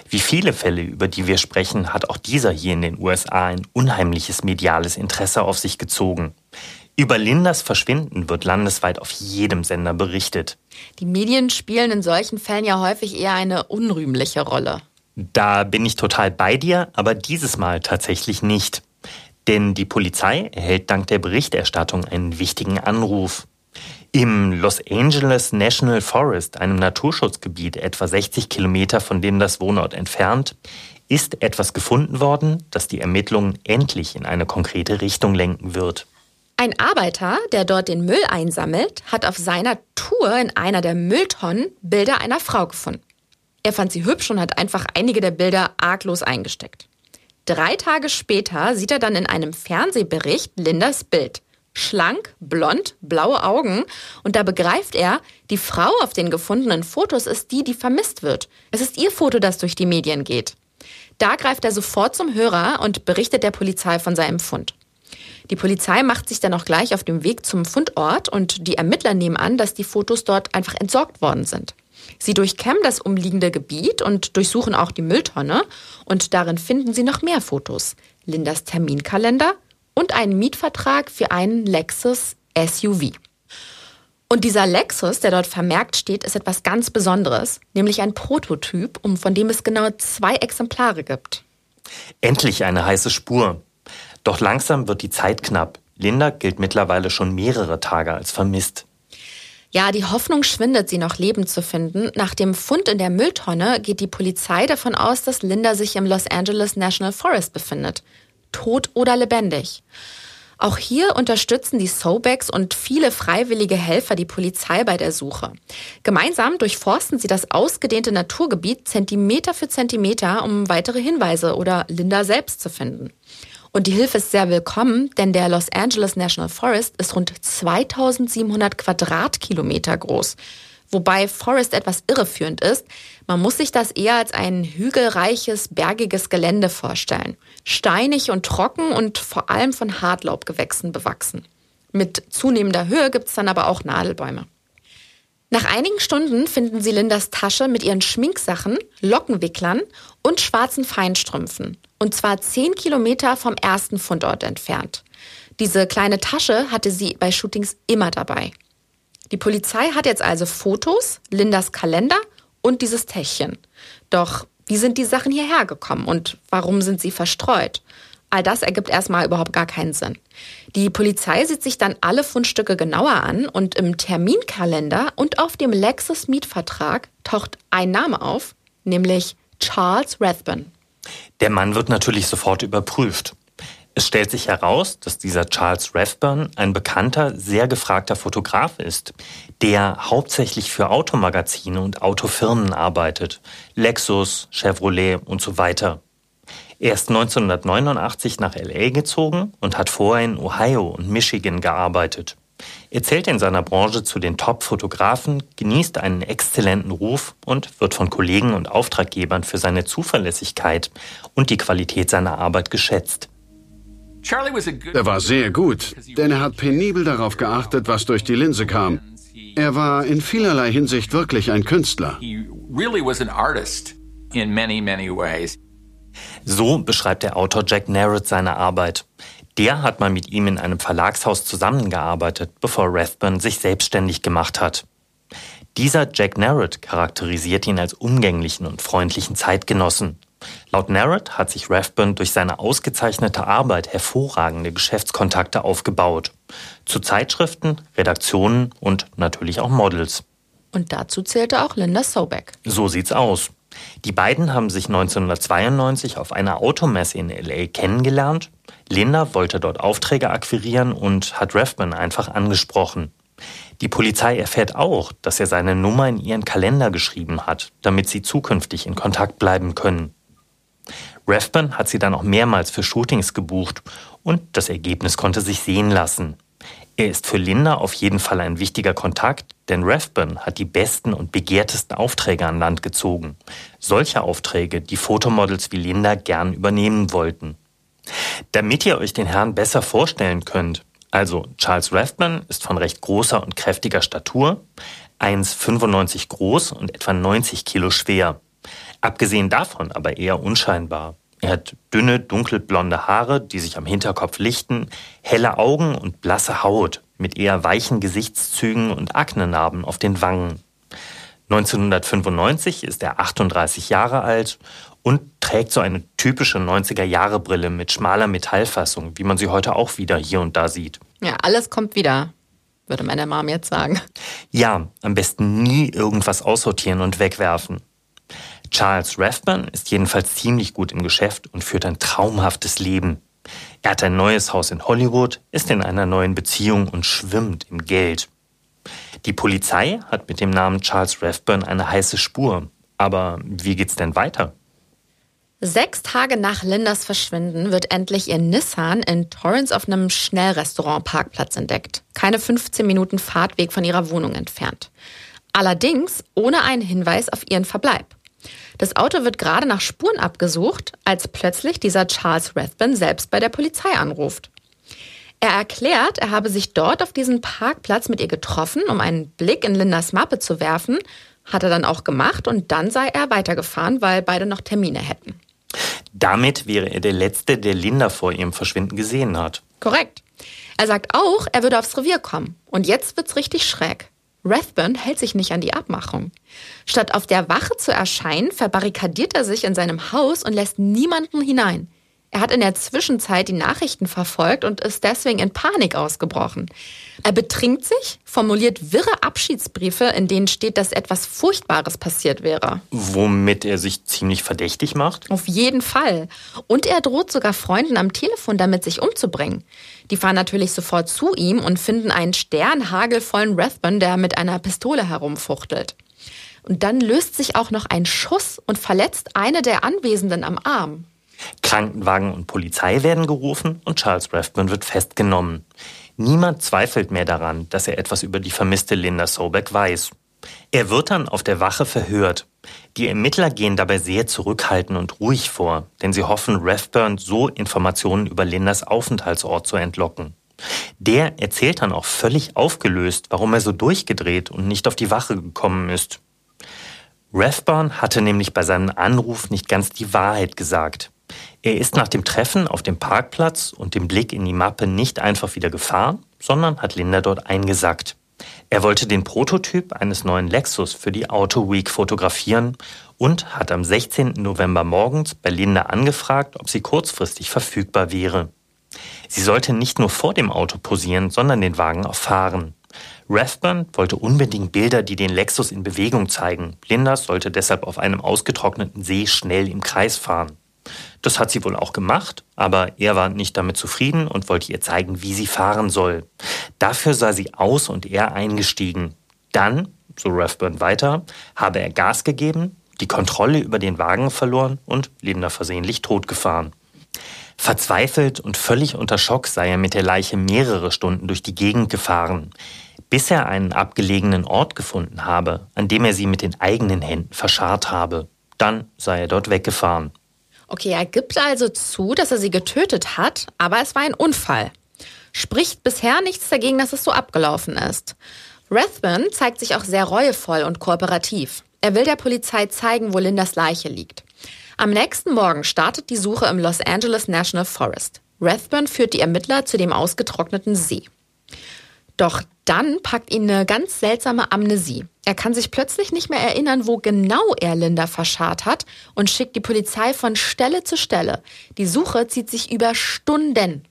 Wie viele Fälle, über die wir sprechen, hat auch dieser hier in den USA ein unheimliches mediales Interesse auf sich gezogen. Über Lindas Verschwinden wird landesweit auf jedem Sender berichtet. Die Medien spielen in solchen Fällen ja häufig eher eine unrühmliche Rolle. Da bin ich total bei dir, aber dieses Mal tatsächlich nicht. Denn die Polizei erhält dank der Berichterstattung einen wichtigen Anruf. Im Los Angeles National Forest, einem Naturschutzgebiet etwa 60 Kilometer von dem das Wohnort entfernt, ist etwas gefunden worden, das die Ermittlungen endlich in eine konkrete Richtung lenken wird. Ein Arbeiter, der dort den Müll einsammelt, hat auf seiner Tour in einer der Mülltonnen Bilder einer Frau gefunden. Er fand sie hübsch und hat einfach einige der Bilder arglos eingesteckt. Drei Tage später sieht er dann in einem Fernsehbericht Lindas Bild. Schlank, blond, blaue Augen. Und da begreift er, die Frau auf den gefundenen Fotos ist die, die vermisst wird. Es ist ihr Foto, das durch die Medien geht. Da greift er sofort zum Hörer und berichtet der Polizei von seinem Fund. Die Polizei macht sich dann auch gleich auf dem Weg zum Fundort und die Ermittler nehmen an, dass die Fotos dort einfach entsorgt worden sind. Sie durchkämmen das umliegende Gebiet und durchsuchen auch die Mülltonne und darin finden sie noch mehr Fotos. Lindas Terminkalender, und einen Mietvertrag für einen Lexus SUV. Und dieser Lexus, der dort vermerkt steht, ist etwas ganz Besonderes, nämlich ein Prototyp, um von dem es genau zwei Exemplare gibt. Endlich eine heiße Spur. Doch langsam wird die Zeit knapp. Linda gilt mittlerweile schon mehrere Tage als vermisst. Ja, die Hoffnung schwindet, sie noch lebend zu finden. Nach dem Fund in der Mülltonne geht die Polizei davon aus, dass Linda sich im Los Angeles National Forest befindet tot oder lebendig. Auch hier unterstützen die Sobeks und viele freiwillige Helfer die Polizei bei der Suche. Gemeinsam durchforsten sie das ausgedehnte Naturgebiet Zentimeter für Zentimeter, um weitere Hinweise oder Linda selbst zu finden. Und die Hilfe ist sehr willkommen, denn der Los Angeles National Forest ist rund 2700 Quadratkilometer groß. Wobei Forest etwas irreführend ist. Man muss sich das eher als ein hügelreiches, bergiges Gelände vorstellen. Steinig und trocken und vor allem von Hartlaubgewächsen bewachsen. Mit zunehmender Höhe gibt es dann aber auch Nadelbäume. Nach einigen Stunden finden sie Lindas Tasche mit ihren Schminksachen, Lockenwicklern und schwarzen Feinstrümpfen. Und zwar zehn Kilometer vom ersten Fundort entfernt. Diese kleine Tasche hatte sie bei Shootings immer dabei. Die Polizei hat jetzt also Fotos, Lindas Kalender und dieses Täschchen. Doch wie sind die Sachen hierher gekommen und warum sind sie verstreut? All das ergibt erstmal überhaupt gar keinen Sinn. Die Polizei sieht sich dann alle Fundstücke genauer an und im Terminkalender und auf dem Lexus-Mietvertrag taucht ein Name auf, nämlich Charles Rathbun. Der Mann wird natürlich sofort überprüft. Es stellt sich heraus, dass dieser Charles Rathburn ein bekannter, sehr gefragter Fotograf ist, der hauptsächlich für Automagazine und Autofirmen arbeitet. Lexus, Chevrolet und so weiter. Er ist 1989 nach LA gezogen und hat vorher in Ohio und Michigan gearbeitet. Er zählt in seiner Branche zu den Top-Fotografen, genießt einen exzellenten Ruf und wird von Kollegen und Auftraggebern für seine Zuverlässigkeit und die Qualität seiner Arbeit geschätzt. Er war sehr gut, denn er hat penibel darauf geachtet, was durch die Linse kam. Er war in vielerlei Hinsicht wirklich ein Künstler. So beschreibt der Autor Jack Narrett seine Arbeit. Der hat mal mit ihm in einem Verlagshaus zusammengearbeitet, bevor Rathbun sich selbstständig gemacht hat. Dieser Jack Narrett charakterisiert ihn als umgänglichen und freundlichen Zeitgenossen. Laut Narrett hat sich Rathbun durch seine ausgezeichnete Arbeit hervorragende Geschäftskontakte aufgebaut. Zu Zeitschriften, Redaktionen und natürlich auch Models. Und dazu zählte auch Linda Sobeck. So sieht's aus. Die beiden haben sich 1992 auf einer Automesse in LA kennengelernt. Linda wollte dort Aufträge akquirieren und hat Rathbun einfach angesprochen. Die Polizei erfährt auch, dass er seine Nummer in ihren Kalender geschrieben hat, damit sie zukünftig in Kontakt bleiben können. Rathbun hat sie dann auch mehrmals für Shootings gebucht und das Ergebnis konnte sich sehen lassen. Er ist für Linda auf jeden Fall ein wichtiger Kontakt, denn Rathbun hat die besten und begehrtesten Aufträge an Land gezogen. Solche Aufträge, die Fotomodels wie Linda gern übernehmen wollten. Damit ihr euch den Herrn besser vorstellen könnt, also Charles Rathbun ist von recht großer und kräftiger Statur, 1,95 groß und etwa 90 Kilo schwer. Abgesehen davon aber eher unscheinbar. Er hat dünne, dunkelblonde Haare, die sich am Hinterkopf lichten, helle Augen und blasse Haut mit eher weichen Gesichtszügen und Aknenarben auf den Wangen. 1995 ist er 38 Jahre alt und trägt so eine typische 90er-Jahre-Brille mit schmaler Metallfassung, wie man sie heute auch wieder hier und da sieht. Ja, alles kommt wieder, würde meine Mom jetzt sagen. Ja, am besten nie irgendwas aussortieren und wegwerfen. Charles Rathburn ist jedenfalls ziemlich gut im Geschäft und führt ein traumhaftes Leben. Er hat ein neues Haus in Hollywood, ist in einer neuen Beziehung und schwimmt im Geld. Die Polizei hat mit dem Namen Charles Rathburn eine heiße Spur. Aber wie geht's denn weiter? Sechs Tage nach Lindas Verschwinden wird endlich ihr Nissan in Torrance auf einem Schnellrestaurant-Parkplatz entdeckt. Keine 15 Minuten Fahrtweg von ihrer Wohnung entfernt. Allerdings ohne einen Hinweis auf ihren Verbleib. Das Auto wird gerade nach Spuren abgesucht, als plötzlich dieser Charles Rathbun selbst bei der Polizei anruft. Er erklärt, er habe sich dort auf diesem Parkplatz mit ihr getroffen, um einen Blick in Lindas Mappe zu werfen. Hat er dann auch gemacht und dann sei er weitergefahren, weil beide noch Termine hätten. Damit wäre er der Letzte, der Linda vor ihrem Verschwinden gesehen hat. Korrekt. Er sagt auch, er würde aufs Revier kommen. Und jetzt wird's richtig schräg. Rathburn hält sich nicht an die Abmachung. Statt auf der Wache zu erscheinen, verbarrikadiert er sich in seinem Haus und lässt niemanden hinein. Er hat in der Zwischenzeit die Nachrichten verfolgt und ist deswegen in Panik ausgebrochen. Er betrinkt sich, formuliert wirre Abschiedsbriefe, in denen steht, dass etwas Furchtbares passiert wäre. Womit er sich ziemlich verdächtig macht? Auf jeden Fall. Und er droht sogar Freunden am Telefon damit, sich umzubringen. Die fahren natürlich sofort zu ihm und finden einen sternhagelvollen Rathbun, der mit einer Pistole herumfuchtelt. Und dann löst sich auch noch ein Schuss und verletzt eine der Anwesenden am Arm. Krankenwagen und Polizei werden gerufen und Charles Rathburn wird festgenommen. Niemand zweifelt mehr daran, dass er etwas über die vermisste Linda Sobeck weiß. Er wird dann auf der Wache verhört. Die Ermittler gehen dabei sehr zurückhaltend und ruhig vor, denn sie hoffen, Rathburn so Informationen über Lindas Aufenthaltsort zu entlocken. Der erzählt dann auch völlig aufgelöst, warum er so durchgedreht und nicht auf die Wache gekommen ist. Rathburn hatte nämlich bei seinem Anruf nicht ganz die Wahrheit gesagt. Er ist nach dem Treffen auf dem Parkplatz und dem Blick in die Mappe nicht einfach wieder gefahren, sondern hat Linda dort eingesackt. Er wollte den Prototyp eines neuen Lexus für die Auto Week fotografieren und hat am 16. November morgens bei Linda angefragt, ob sie kurzfristig verfügbar wäre. Sie sollte nicht nur vor dem Auto posieren, sondern den Wagen auch fahren. Rathburn wollte unbedingt Bilder, die den Lexus in Bewegung zeigen. Linda sollte deshalb auf einem ausgetrockneten See schnell im Kreis fahren. Das hat sie wohl auch gemacht, aber er war nicht damit zufrieden und wollte ihr zeigen, wie sie fahren soll. Dafür sei sie aus und er eingestiegen. Dann, so Rathburn weiter, habe er Gas gegeben, die Kontrolle über den Wagen verloren und Linda versehentlich totgefahren. Verzweifelt und völlig unter Schock sei er mit der Leiche mehrere Stunden durch die Gegend gefahren, bis er einen abgelegenen Ort gefunden habe, an dem er sie mit den eigenen Händen verscharrt habe. Dann sei er dort weggefahren. Okay, er gibt also zu, dass er sie getötet hat, aber es war ein Unfall. Spricht bisher nichts dagegen, dass es so abgelaufen ist. Rathbun zeigt sich auch sehr reuevoll und kooperativ. Er will der Polizei zeigen, wo Lindas Leiche liegt. Am nächsten Morgen startet die Suche im Los Angeles National Forest. Rathburn führt die Ermittler zu dem ausgetrockneten See. Doch dann packt ihn eine ganz seltsame Amnesie. Er kann sich plötzlich nicht mehr erinnern, wo genau er Linda verscharrt hat und schickt die Polizei von Stelle zu Stelle. Die Suche zieht sich über Stunden.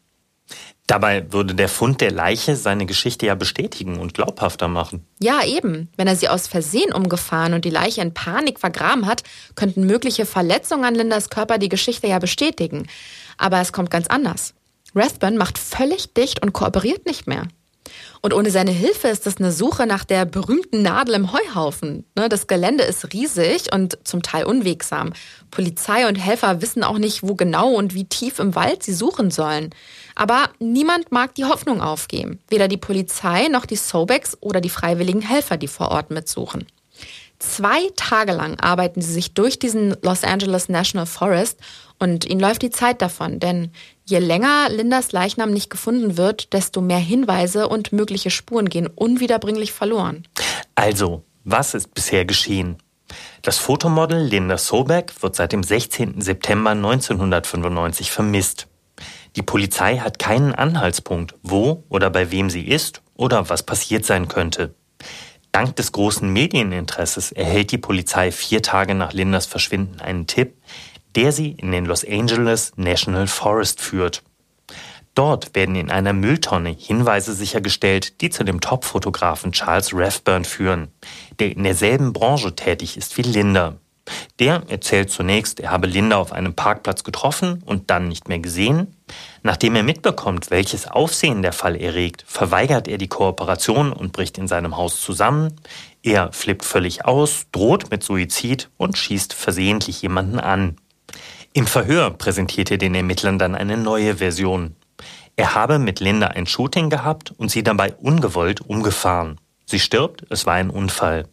Dabei würde der Fund der Leiche seine Geschichte ja bestätigen und glaubhafter machen. Ja, eben. Wenn er sie aus Versehen umgefahren und die Leiche in Panik vergraben hat, könnten mögliche Verletzungen an Lindas Körper die Geschichte ja bestätigen. Aber es kommt ganz anders. Rathburn macht völlig dicht und kooperiert nicht mehr. Und ohne seine Hilfe ist das eine Suche nach der berühmten Nadel im Heuhaufen. Ne, das Gelände ist riesig und zum Teil unwegsam. Polizei und Helfer wissen auch nicht, wo genau und wie tief im Wald sie suchen sollen. Aber niemand mag die Hoffnung aufgeben. Weder die Polizei noch die Sobeks oder die freiwilligen Helfer, die vor Ort mitsuchen. Zwei Tage lang arbeiten sie sich durch diesen Los Angeles National Forest und ihnen läuft die Zeit davon, denn je länger Lindas Leichnam nicht gefunden wird, desto mehr Hinweise und mögliche Spuren gehen unwiederbringlich verloren. Also, was ist bisher geschehen? Das Fotomodel Linda Sobeck wird seit dem 16. September 1995 vermisst. Die Polizei hat keinen Anhaltspunkt, wo oder bei wem sie ist oder was passiert sein könnte. Dank des großen Medieninteresses erhält die Polizei vier Tage nach Lindas Verschwinden einen Tipp, der sie in den Los Angeles National Forest führt. Dort werden in einer Mülltonne Hinweise sichergestellt, die zu dem Top-Fotografen Charles Rathburn führen, der in derselben Branche tätig ist wie Linda. Der erzählt zunächst, er habe Linda auf einem Parkplatz getroffen und dann nicht mehr gesehen. Nachdem er mitbekommt, welches Aufsehen der Fall erregt, verweigert er die Kooperation und bricht in seinem Haus zusammen. Er flippt völlig aus, droht mit Suizid und schießt versehentlich jemanden an. Im Verhör präsentiert er den Ermittlern dann eine neue Version. Er habe mit Linda ein Shooting gehabt und sie dabei ungewollt umgefahren. Sie stirbt, es war ein Unfall.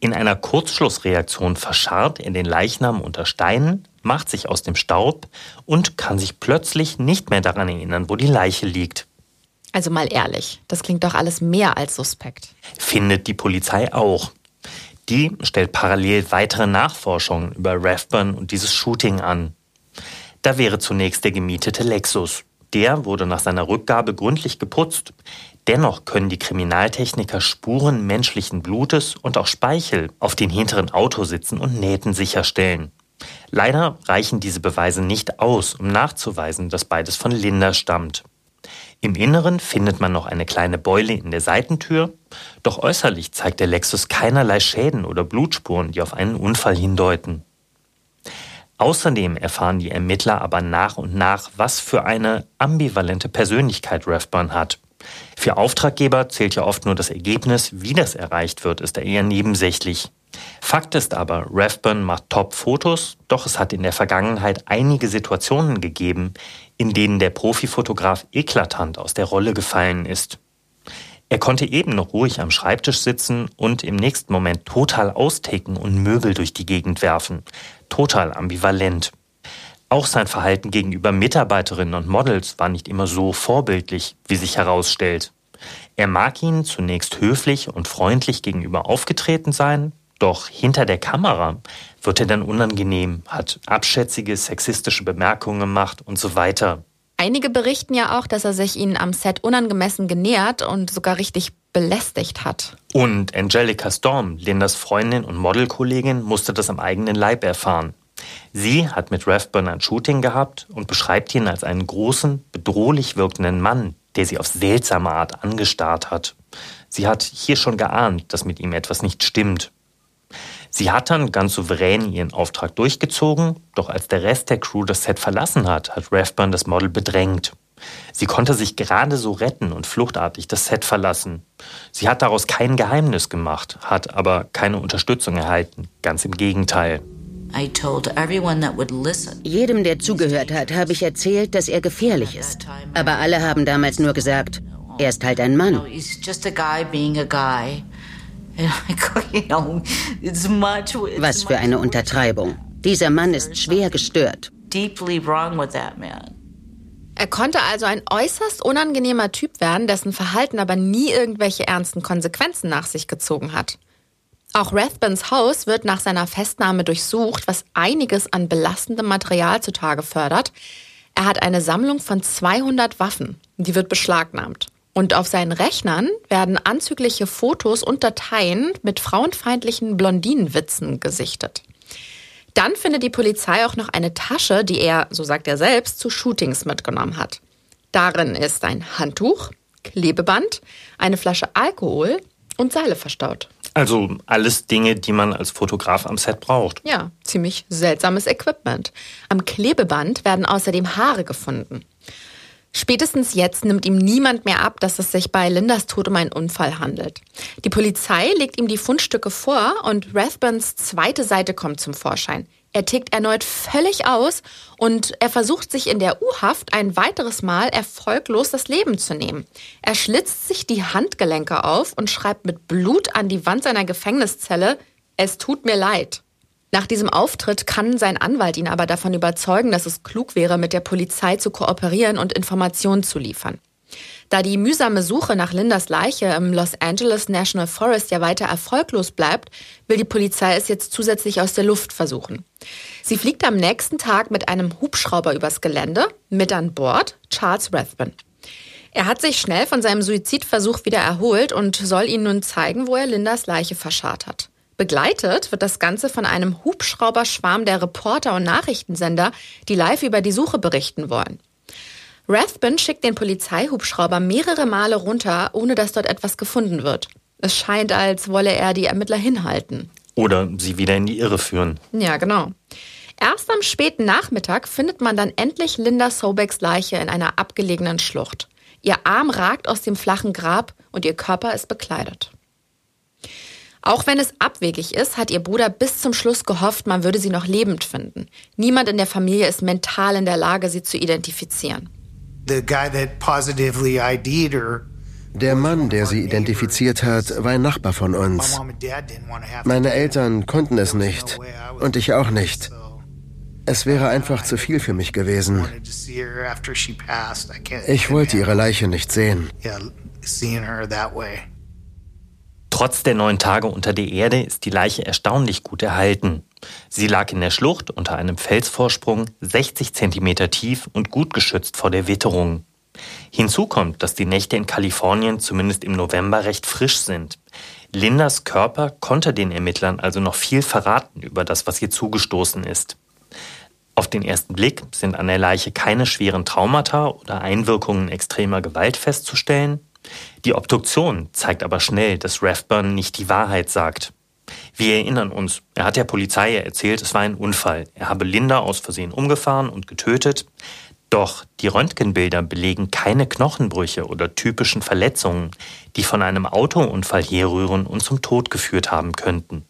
In einer Kurzschlussreaktion verscharrt er den Leichnam unter Steinen, macht sich aus dem Staub und kann sich plötzlich nicht mehr daran erinnern, wo die Leiche liegt. Also mal ehrlich, das klingt doch alles mehr als suspekt. Findet die Polizei auch. Die stellt parallel weitere Nachforschungen über Rathburn und dieses Shooting an. Da wäre zunächst der gemietete Lexus. Der wurde nach seiner Rückgabe gründlich geputzt. Dennoch können die Kriminaltechniker Spuren menschlichen Blutes und auch Speichel auf den hinteren Autositzen und Nähten sicherstellen. Leider reichen diese Beweise nicht aus, um nachzuweisen, dass beides von Linda stammt. Im Inneren findet man noch eine kleine Beule in der Seitentür, doch äußerlich zeigt der Lexus keinerlei Schäden oder Blutspuren, die auf einen Unfall hindeuten. Außerdem erfahren die Ermittler aber nach und nach, was für eine ambivalente Persönlichkeit Rathburn hat. Für Auftraggeber zählt ja oft nur das Ergebnis, wie das erreicht wird, ist er eher nebensächlich. Fakt ist aber, Rathburn macht Top-Fotos, doch es hat in der Vergangenheit einige Situationen gegeben, in denen der Profifotograf eklatant aus der Rolle gefallen ist. Er konnte eben noch ruhig am Schreibtisch sitzen und im nächsten Moment total austicken und Möbel durch die Gegend werfen. Total ambivalent. Auch sein Verhalten gegenüber Mitarbeiterinnen und Models war nicht immer so vorbildlich, wie sich herausstellt. Er mag ihnen zunächst höflich und freundlich gegenüber aufgetreten sein, doch hinter der Kamera wird er dann unangenehm, hat abschätzige, sexistische Bemerkungen gemacht und so weiter. Einige berichten ja auch, dass er sich ihnen am Set unangemessen genähert und sogar richtig belästigt hat. Und Angelica Storm, Lindas Freundin und Modelkollegin, musste das am eigenen Leib erfahren. Sie hat mit Rathburn ein Shooting gehabt und beschreibt ihn als einen großen, bedrohlich wirkenden Mann, der sie auf seltsame Art angestarrt hat. Sie hat hier schon geahnt, dass mit ihm etwas nicht stimmt. Sie hat dann ganz souverän ihren Auftrag durchgezogen, doch als der Rest der Crew das Set verlassen hat, hat Rathburn das Model bedrängt. Sie konnte sich gerade so retten und fluchtartig das Set verlassen. Sie hat daraus kein Geheimnis gemacht, hat aber keine Unterstützung erhalten, ganz im Gegenteil. Jedem, der zugehört hat, habe ich erzählt, dass er gefährlich ist. Aber alle haben damals nur gesagt, er ist halt ein Mann. Was für eine Untertreibung. Dieser Mann ist schwer gestört. Er konnte also ein äußerst unangenehmer Typ werden, dessen Verhalten aber nie irgendwelche ernsten Konsequenzen nach sich gezogen hat. Auch Rathbans Haus wird nach seiner Festnahme durchsucht, was einiges an belastendem Material zutage fördert. Er hat eine Sammlung von 200 Waffen, die wird beschlagnahmt. Und auf seinen Rechnern werden anzügliche Fotos und Dateien mit frauenfeindlichen Blondinenwitzen gesichtet. Dann findet die Polizei auch noch eine Tasche, die er, so sagt er selbst, zu Shootings mitgenommen hat. Darin ist ein Handtuch, Klebeband, eine Flasche Alkohol und Seile verstaut. Also alles Dinge, die man als Fotograf am Set braucht. Ja, ziemlich seltsames Equipment. Am Klebeband werden außerdem Haare gefunden. Spätestens jetzt nimmt ihm niemand mehr ab, dass es sich bei Lindas Tod um einen Unfall handelt. Die Polizei legt ihm die Fundstücke vor und Rathburns zweite Seite kommt zum Vorschein. Er tickt erneut völlig aus und er versucht sich in der U-Haft ein weiteres Mal erfolglos das Leben zu nehmen. Er schlitzt sich die Handgelenke auf und schreibt mit Blut an die Wand seiner Gefängniszelle, es tut mir leid. Nach diesem Auftritt kann sein Anwalt ihn aber davon überzeugen, dass es klug wäre, mit der Polizei zu kooperieren und Informationen zu liefern. Da die mühsame Suche nach Lindas Leiche im Los Angeles National Forest ja weiter erfolglos bleibt, will die Polizei es jetzt zusätzlich aus der Luft versuchen. Sie fliegt am nächsten Tag mit einem Hubschrauber übers Gelände, mit an Bord Charles Rathbun. Er hat sich schnell von seinem Suizidversuch wieder erholt und soll ihnen nun zeigen, wo er Lindas Leiche verscharrt hat. Begleitet wird das Ganze von einem Hubschrauberschwarm der Reporter und Nachrichtensender, die live über die Suche berichten wollen. Rathbun schickt den Polizeihubschrauber mehrere Male runter, ohne dass dort etwas gefunden wird. Es scheint, als wolle er die Ermittler hinhalten. Oder sie wieder in die Irre führen. Ja, genau. Erst am späten Nachmittag findet man dann endlich Linda Sobeks Leiche in einer abgelegenen Schlucht. Ihr Arm ragt aus dem flachen Grab und ihr Körper ist bekleidet. Auch wenn es abwegig ist, hat ihr Bruder bis zum Schluss gehofft, man würde sie noch lebend finden. Niemand in der Familie ist mental in der Lage, sie zu identifizieren. Der Mann, der sie identifiziert hat, war ein Nachbar von uns. Meine Eltern konnten es nicht und ich auch nicht. Es wäre einfach zu viel für mich gewesen. Ich wollte ihre Leiche nicht sehen. Trotz der neun Tage unter der Erde ist die Leiche erstaunlich gut erhalten. Sie lag in der Schlucht unter einem Felsvorsprung 60 Zentimeter tief und gut geschützt vor der Witterung. Hinzu kommt, dass die Nächte in Kalifornien zumindest im November recht frisch sind. Lindas Körper konnte den Ermittlern also noch viel verraten über das, was ihr zugestoßen ist. Auf den ersten Blick sind an der Leiche keine schweren Traumata oder Einwirkungen extremer Gewalt festzustellen. Die Obduktion zeigt aber schnell, dass Rathburn nicht die Wahrheit sagt. Wir erinnern uns, er hat der Polizei erzählt, es war ein Unfall. Er habe Linda aus Versehen umgefahren und getötet. Doch die Röntgenbilder belegen keine Knochenbrüche oder typischen Verletzungen, die von einem Autounfall herrühren und zum Tod geführt haben könnten.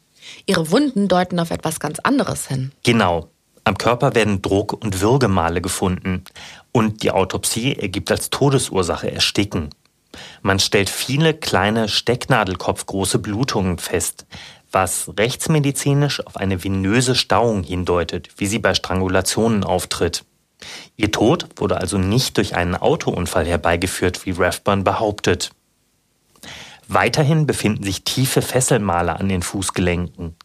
Ihre Wunden deuten auf etwas ganz anderes hin. Genau. Am Körper werden Druck- und Würgemale gefunden. Und die Autopsie ergibt als Todesursache Ersticken. Man stellt viele kleine Stecknadelkopfgroße Blutungen fest, was rechtsmedizinisch auf eine venöse Stauung hindeutet, wie sie bei Strangulationen auftritt. Ihr Tod wurde also nicht durch einen Autounfall herbeigeführt, wie Rathburn behauptet. Weiterhin befinden sich tiefe Fesselmale an den Fußgelenken,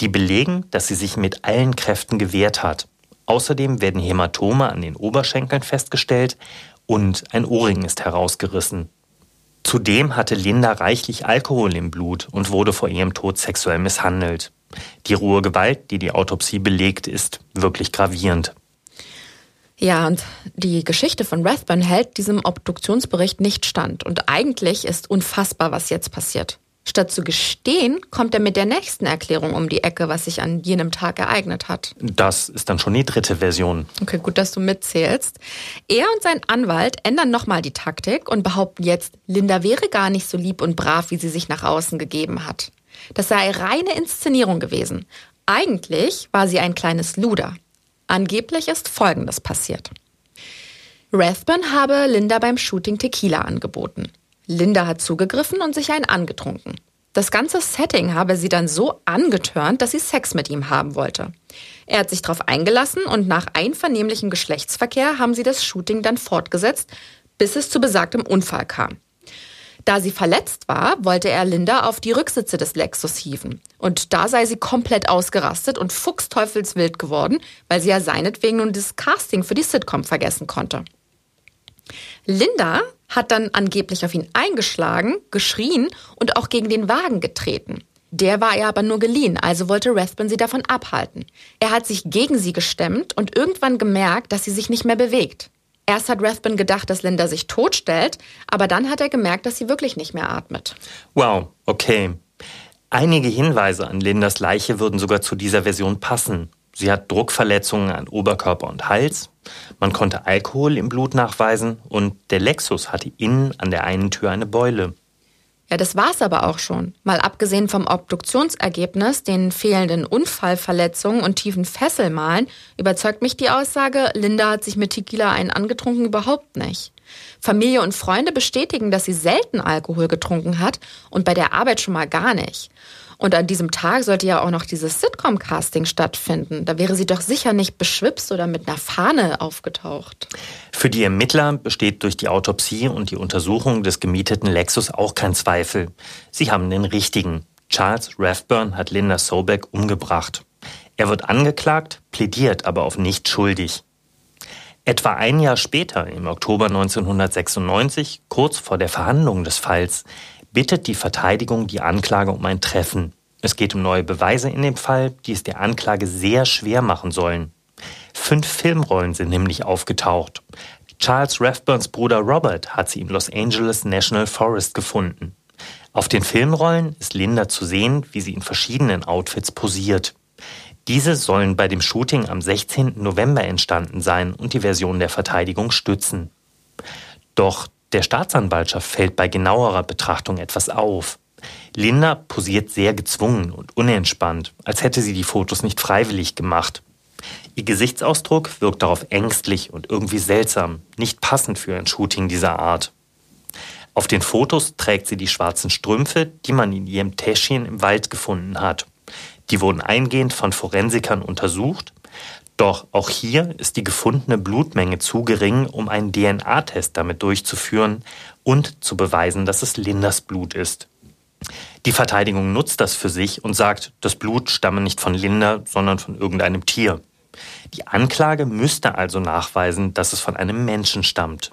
die belegen, dass sie sich mit allen Kräften gewehrt hat. Außerdem werden Hämatome an den Oberschenkeln festgestellt und ein Ohrring ist herausgerissen. Zudem hatte Linda reichlich Alkohol im Blut und wurde vor ihrem Tod sexuell misshandelt. Die rohe Gewalt, die die Autopsie belegt, ist wirklich gravierend. Ja, und die Geschichte von Rathburn hält diesem Obduktionsbericht nicht stand. Und eigentlich ist unfassbar, was jetzt passiert. Statt zu gestehen, kommt er mit der nächsten Erklärung um die Ecke, was sich an jenem Tag ereignet hat. Das ist dann schon die dritte Version. Okay, gut, dass du mitzählst. Er und sein Anwalt ändern nochmal die Taktik und behaupten jetzt, Linda wäre gar nicht so lieb und brav, wie sie sich nach außen gegeben hat. Das sei reine Inszenierung gewesen. Eigentlich war sie ein kleines Luder. Angeblich ist Folgendes passiert. Rathburn habe Linda beim Shooting Tequila angeboten. Linda hat zugegriffen und sich einen angetrunken. Das ganze Setting habe sie dann so angetörnt, dass sie Sex mit ihm haben wollte. Er hat sich darauf eingelassen und nach einvernehmlichem Geschlechtsverkehr haben sie das Shooting dann fortgesetzt, bis es zu besagtem Unfall kam. Da sie verletzt war, wollte er Linda auf die Rücksitze des Lexus hieven. Und da sei sie komplett ausgerastet und fuchsteufelswild geworden, weil sie ja seinetwegen nun das Casting für die Sitcom vergessen konnte. Linda hat dann angeblich auf ihn eingeschlagen, geschrien und auch gegen den Wagen getreten. Der war ihr aber nur geliehen, also wollte Rathbun sie davon abhalten. Er hat sich gegen sie gestemmt und irgendwann gemerkt, dass sie sich nicht mehr bewegt. Erst hat Rathbun gedacht, dass Linda sich totstellt, aber dann hat er gemerkt, dass sie wirklich nicht mehr atmet. Wow, okay. Einige Hinweise an Lindas Leiche würden sogar zu dieser Version passen. Sie hat Druckverletzungen an Oberkörper und Hals, man konnte Alkohol im Blut nachweisen und der Lexus hatte innen an der einen Tür eine Beule. Ja, das war's aber auch schon. Mal abgesehen vom Obduktionsergebnis, den fehlenden Unfallverletzungen und tiefen Fesselmalen, überzeugt mich die Aussage, Linda hat sich mit Tequila einen angetrunken überhaupt nicht. Familie und Freunde bestätigen, dass sie selten Alkohol getrunken hat und bei der Arbeit schon mal gar nicht. Und an diesem Tag sollte ja auch noch dieses Sitcom-Casting stattfinden. Da wäre sie doch sicher nicht beschwipst oder mit einer Fahne aufgetaucht. Für die Ermittler besteht durch die Autopsie und die Untersuchung des gemieteten Lexus auch kein Zweifel. Sie haben den richtigen. Charles Rathburn hat Linda Sobeck umgebracht. Er wird angeklagt, plädiert aber auf nicht schuldig. Etwa ein Jahr später, im Oktober 1996, kurz vor der Verhandlung des Falls, bittet die Verteidigung die Anklage um ein Treffen. Es geht um neue Beweise in dem Fall, die es der Anklage sehr schwer machen sollen. Fünf Filmrollen sind nämlich aufgetaucht. Charles Rathburns Bruder Robert hat sie im Los Angeles National Forest gefunden. Auf den Filmrollen ist Linda zu sehen, wie sie in verschiedenen Outfits posiert. Diese sollen bei dem Shooting am 16. November entstanden sein und die Version der Verteidigung stützen. Doch der Staatsanwaltschaft fällt bei genauerer Betrachtung etwas auf. Linda posiert sehr gezwungen und unentspannt, als hätte sie die Fotos nicht freiwillig gemacht. Ihr Gesichtsausdruck wirkt darauf ängstlich und irgendwie seltsam, nicht passend für ein Shooting dieser Art. Auf den Fotos trägt sie die schwarzen Strümpfe, die man in ihrem Täschchen im Wald gefunden hat. Die wurden eingehend von Forensikern untersucht doch auch hier ist die gefundene Blutmenge zu gering, um einen DNA-Test damit durchzuführen und zu beweisen, dass es Lindas Blut ist. Die Verteidigung nutzt das für sich und sagt, das Blut stamme nicht von Linda, sondern von irgendeinem Tier. Die Anklage müsste also nachweisen, dass es von einem Menschen stammt.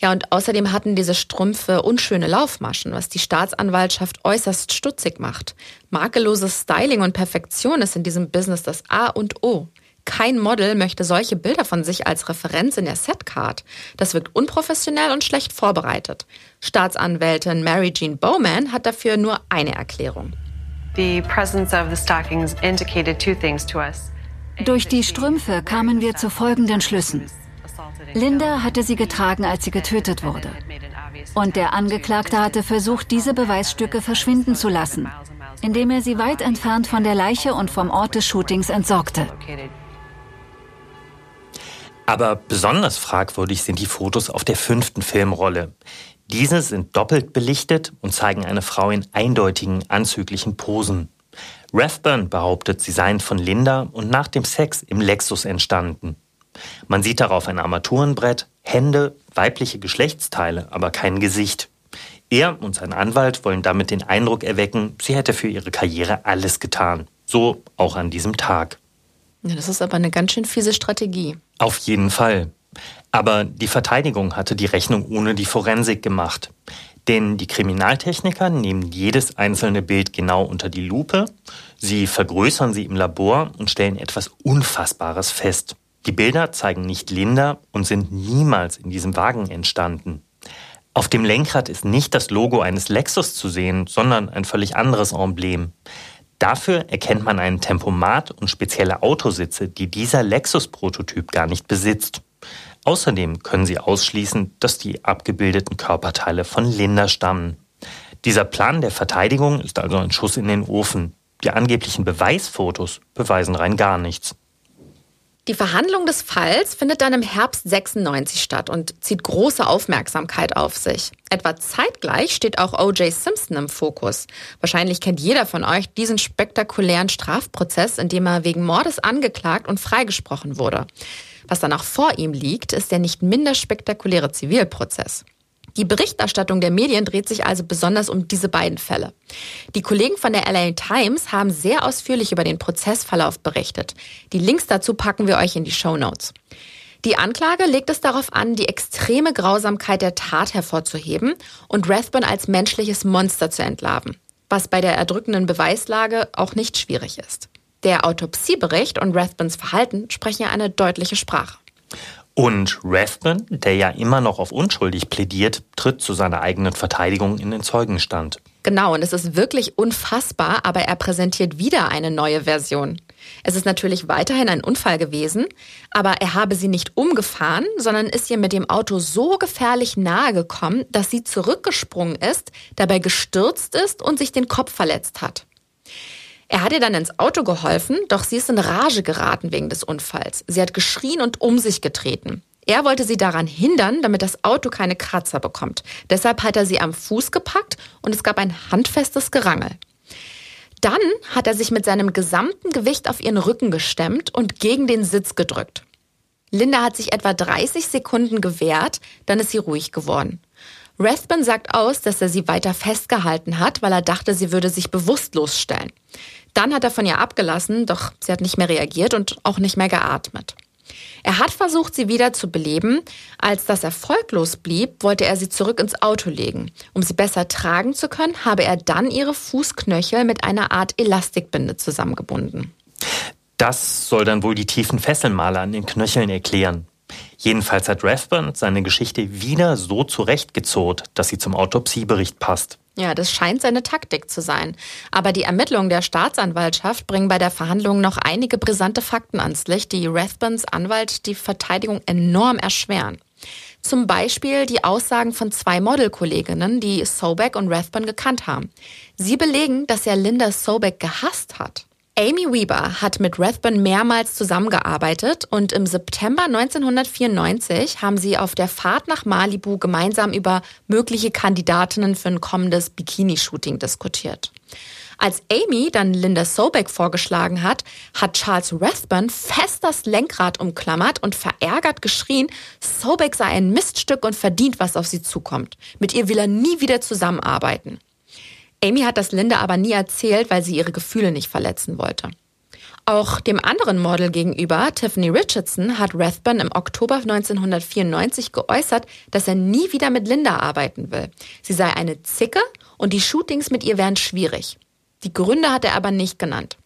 Ja, und außerdem hatten diese Strümpfe unschöne Laufmaschen, was die Staatsanwaltschaft äußerst stutzig macht. Makelloses Styling und Perfektion ist in diesem Business das A und O. Kein Model möchte solche Bilder von sich als Referenz in der Setcard. Das wirkt unprofessionell und schlecht vorbereitet. Staatsanwältin Mary Jean Bowman hat dafür nur eine Erklärung. Durch die Strümpfe kamen wir zu folgenden Schlüssen. Linda hatte sie getragen, als sie getötet wurde. Und der Angeklagte hatte versucht, diese Beweisstücke verschwinden zu lassen. indem er sie weit entfernt von der Leiche und vom Ort des Shootings entsorgte. Aber besonders fragwürdig sind die Fotos auf der fünften Filmrolle. Diese sind doppelt belichtet und zeigen eine Frau in eindeutigen anzüglichen Posen. Rathburn behauptet, sie seien von Linda und nach dem Sex im Lexus entstanden. Man sieht darauf ein Armaturenbrett, Hände, weibliche Geschlechtsteile, aber kein Gesicht. Er und sein Anwalt wollen damit den Eindruck erwecken, sie hätte für ihre Karriere alles getan. So auch an diesem Tag. Ja, das ist aber eine ganz schön fiese Strategie. Auf jeden Fall. Aber die Verteidigung hatte die Rechnung ohne die Forensik gemacht. Denn die Kriminaltechniker nehmen jedes einzelne Bild genau unter die Lupe, sie vergrößern sie im Labor und stellen etwas Unfassbares fest. Die Bilder zeigen nicht Linda und sind niemals in diesem Wagen entstanden. Auf dem Lenkrad ist nicht das Logo eines Lexus zu sehen, sondern ein völlig anderes Emblem. Dafür erkennt man einen Tempomat und spezielle Autositze, die dieser Lexus-Prototyp gar nicht besitzt. Außerdem können sie ausschließen, dass die abgebildeten Körperteile von Linda stammen. Dieser Plan der Verteidigung ist also ein Schuss in den Ofen. Die angeblichen Beweisfotos beweisen rein gar nichts. Die Verhandlung des Falls findet dann im Herbst 96 statt und zieht große Aufmerksamkeit auf sich. Etwa zeitgleich steht auch O.J. Simpson im Fokus. Wahrscheinlich kennt jeder von euch diesen spektakulären Strafprozess, in dem er wegen Mordes angeklagt und freigesprochen wurde. Was danach vor ihm liegt, ist der nicht minder spektakuläre Zivilprozess. Die Berichterstattung der Medien dreht sich also besonders um diese beiden Fälle. Die Kollegen von der LA Times haben sehr ausführlich über den Prozessverlauf berichtet. Die Links dazu packen wir euch in die Show Notes. Die Anklage legt es darauf an, die extreme Grausamkeit der Tat hervorzuheben und Rathbun als menschliches Monster zu entlarven, was bei der erdrückenden Beweislage auch nicht schwierig ist. Der Autopsiebericht und Rathbuns Verhalten sprechen ja eine deutliche Sprache. Und Rathbun, der ja immer noch auf unschuldig plädiert, tritt zu seiner eigenen Verteidigung in den Zeugenstand. Genau, und es ist wirklich unfassbar, aber er präsentiert wieder eine neue Version. Es ist natürlich weiterhin ein Unfall gewesen, aber er habe sie nicht umgefahren, sondern ist ihr mit dem Auto so gefährlich nahe gekommen, dass sie zurückgesprungen ist, dabei gestürzt ist und sich den Kopf verletzt hat. Er hat ihr dann ins Auto geholfen, doch sie ist in Rage geraten wegen des Unfalls. Sie hat geschrien und um sich getreten. Er wollte sie daran hindern, damit das Auto keine Kratzer bekommt. Deshalb hat er sie am Fuß gepackt und es gab ein handfestes Gerangel. Dann hat er sich mit seinem gesamten Gewicht auf ihren Rücken gestemmt und gegen den Sitz gedrückt. Linda hat sich etwa 30 Sekunden gewehrt, dann ist sie ruhig geworden. Rathbun sagt aus, dass er sie weiter festgehalten hat, weil er dachte, sie würde sich bewusstlos stellen. Dann hat er von ihr abgelassen, doch sie hat nicht mehr reagiert und auch nicht mehr geatmet. Er hat versucht, sie wieder zu beleben. Als das erfolglos blieb, wollte er sie zurück ins Auto legen. Um sie besser tragen zu können, habe er dann ihre Fußknöchel mit einer Art Elastikbinde zusammengebunden. Das soll dann wohl die tiefen Fesselmale an den Knöcheln erklären. Jedenfalls hat Rathburn seine Geschichte wieder so zurechtgezurrt, dass sie zum Autopsiebericht passt. Ja, das scheint seine Taktik zu sein. Aber die Ermittlungen der Staatsanwaltschaft bringen bei der Verhandlung noch einige brisante Fakten ans Licht, die Rathburns Anwalt die Verteidigung enorm erschweren. Zum Beispiel die Aussagen von zwei Modelkolleginnen, die Sobeck und Rathburn gekannt haben. Sie belegen, dass er Linda Sobeck gehasst hat. Amy Weber hat mit Rathburn mehrmals zusammengearbeitet und im September 1994 haben sie auf der Fahrt nach Malibu gemeinsam über mögliche Kandidatinnen für ein kommendes Bikini-Shooting diskutiert. Als Amy dann Linda Sobeck vorgeschlagen hat, hat Charles Rathburn fest das Lenkrad umklammert und verärgert geschrien, Sobeck sei ein Miststück und verdient, was auf sie zukommt. Mit ihr will er nie wieder zusammenarbeiten. Amy hat das Linda aber nie erzählt, weil sie ihre Gefühle nicht verletzen wollte. Auch dem anderen Model gegenüber, Tiffany Richardson, hat Rathburn im Oktober 1994 geäußert, dass er nie wieder mit Linda arbeiten will. Sie sei eine Zicke und die Shootings mit ihr wären schwierig. Die Gründe hat er aber nicht genannt.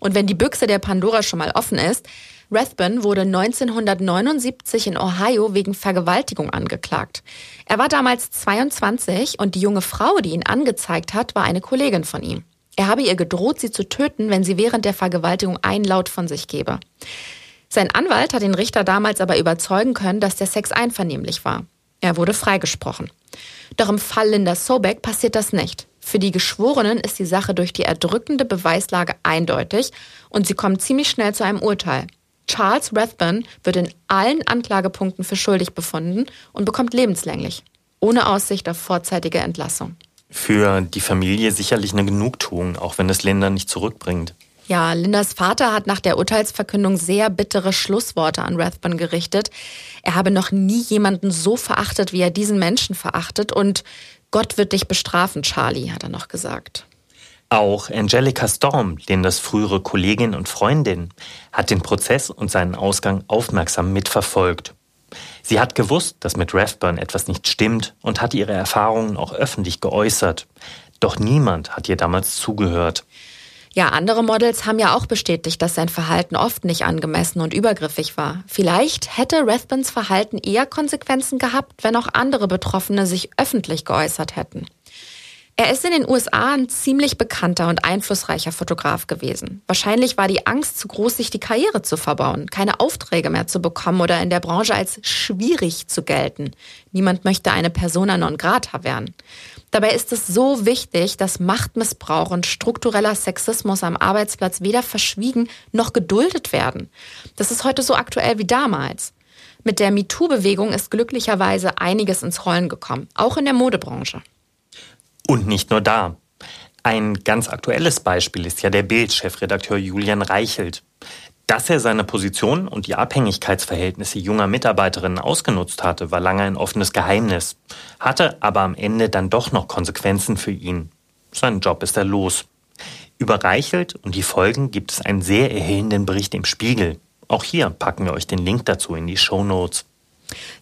Und wenn die Büchse der Pandora schon mal offen ist, Rathbun wurde 1979 in Ohio wegen Vergewaltigung angeklagt. Er war damals 22 und die junge Frau, die ihn angezeigt hat, war eine Kollegin von ihm. Er habe ihr gedroht, sie zu töten, wenn sie während der Vergewaltigung einen Laut von sich gebe. Sein Anwalt hat den Richter damals aber überzeugen können, dass der Sex einvernehmlich war. Er wurde freigesprochen. Doch im Fall Linda Sobeck passiert das nicht. Für die Geschworenen ist die Sache durch die erdrückende Beweislage eindeutig und sie kommen ziemlich schnell zu einem Urteil. Charles Rathbun wird in allen Anklagepunkten für schuldig befunden und bekommt lebenslänglich, ohne Aussicht auf vorzeitige Entlassung. Für die Familie sicherlich eine Genugtuung, auch wenn es Linda nicht zurückbringt. Ja, Lindas Vater hat nach der Urteilsverkündung sehr bittere Schlussworte an Rathbun gerichtet. Er habe noch nie jemanden so verachtet, wie er diesen Menschen verachtet und Gott wird dich bestrafen, Charlie, hat er noch gesagt. Auch Angelica Storm, Lindas frühere Kollegin und Freundin, hat den Prozess und seinen Ausgang aufmerksam mitverfolgt. Sie hat gewusst, dass mit Rathburn etwas nicht stimmt und hat ihre Erfahrungen auch öffentlich geäußert. Doch niemand hat ihr damals zugehört. Ja, andere Models haben ja auch bestätigt, dass sein Verhalten oft nicht angemessen und übergriffig war. Vielleicht hätte Rathbons Verhalten eher Konsequenzen gehabt, wenn auch andere Betroffene sich öffentlich geäußert hätten. Er ist in den USA ein ziemlich bekannter und einflussreicher Fotograf gewesen. Wahrscheinlich war die Angst zu groß, sich die Karriere zu verbauen, keine Aufträge mehr zu bekommen oder in der Branche als schwierig zu gelten. Niemand möchte eine Persona non grata werden. Dabei ist es so wichtig, dass Machtmissbrauch und struktureller Sexismus am Arbeitsplatz weder verschwiegen noch geduldet werden. Das ist heute so aktuell wie damals. Mit der MeToo-Bewegung ist glücklicherweise einiges ins Rollen gekommen, auch in der Modebranche. Und nicht nur da. Ein ganz aktuelles Beispiel ist ja der Bild-Chefredakteur Julian Reichelt. Dass er seine Position und die Abhängigkeitsverhältnisse junger Mitarbeiterinnen ausgenutzt hatte, war lange ein offenes Geheimnis, hatte aber am Ende dann doch noch Konsequenzen für ihn. Sein Job ist er los. Über Reichelt und die Folgen gibt es einen sehr erhellenden Bericht im Spiegel. Auch hier packen wir euch den Link dazu in die Show Notes.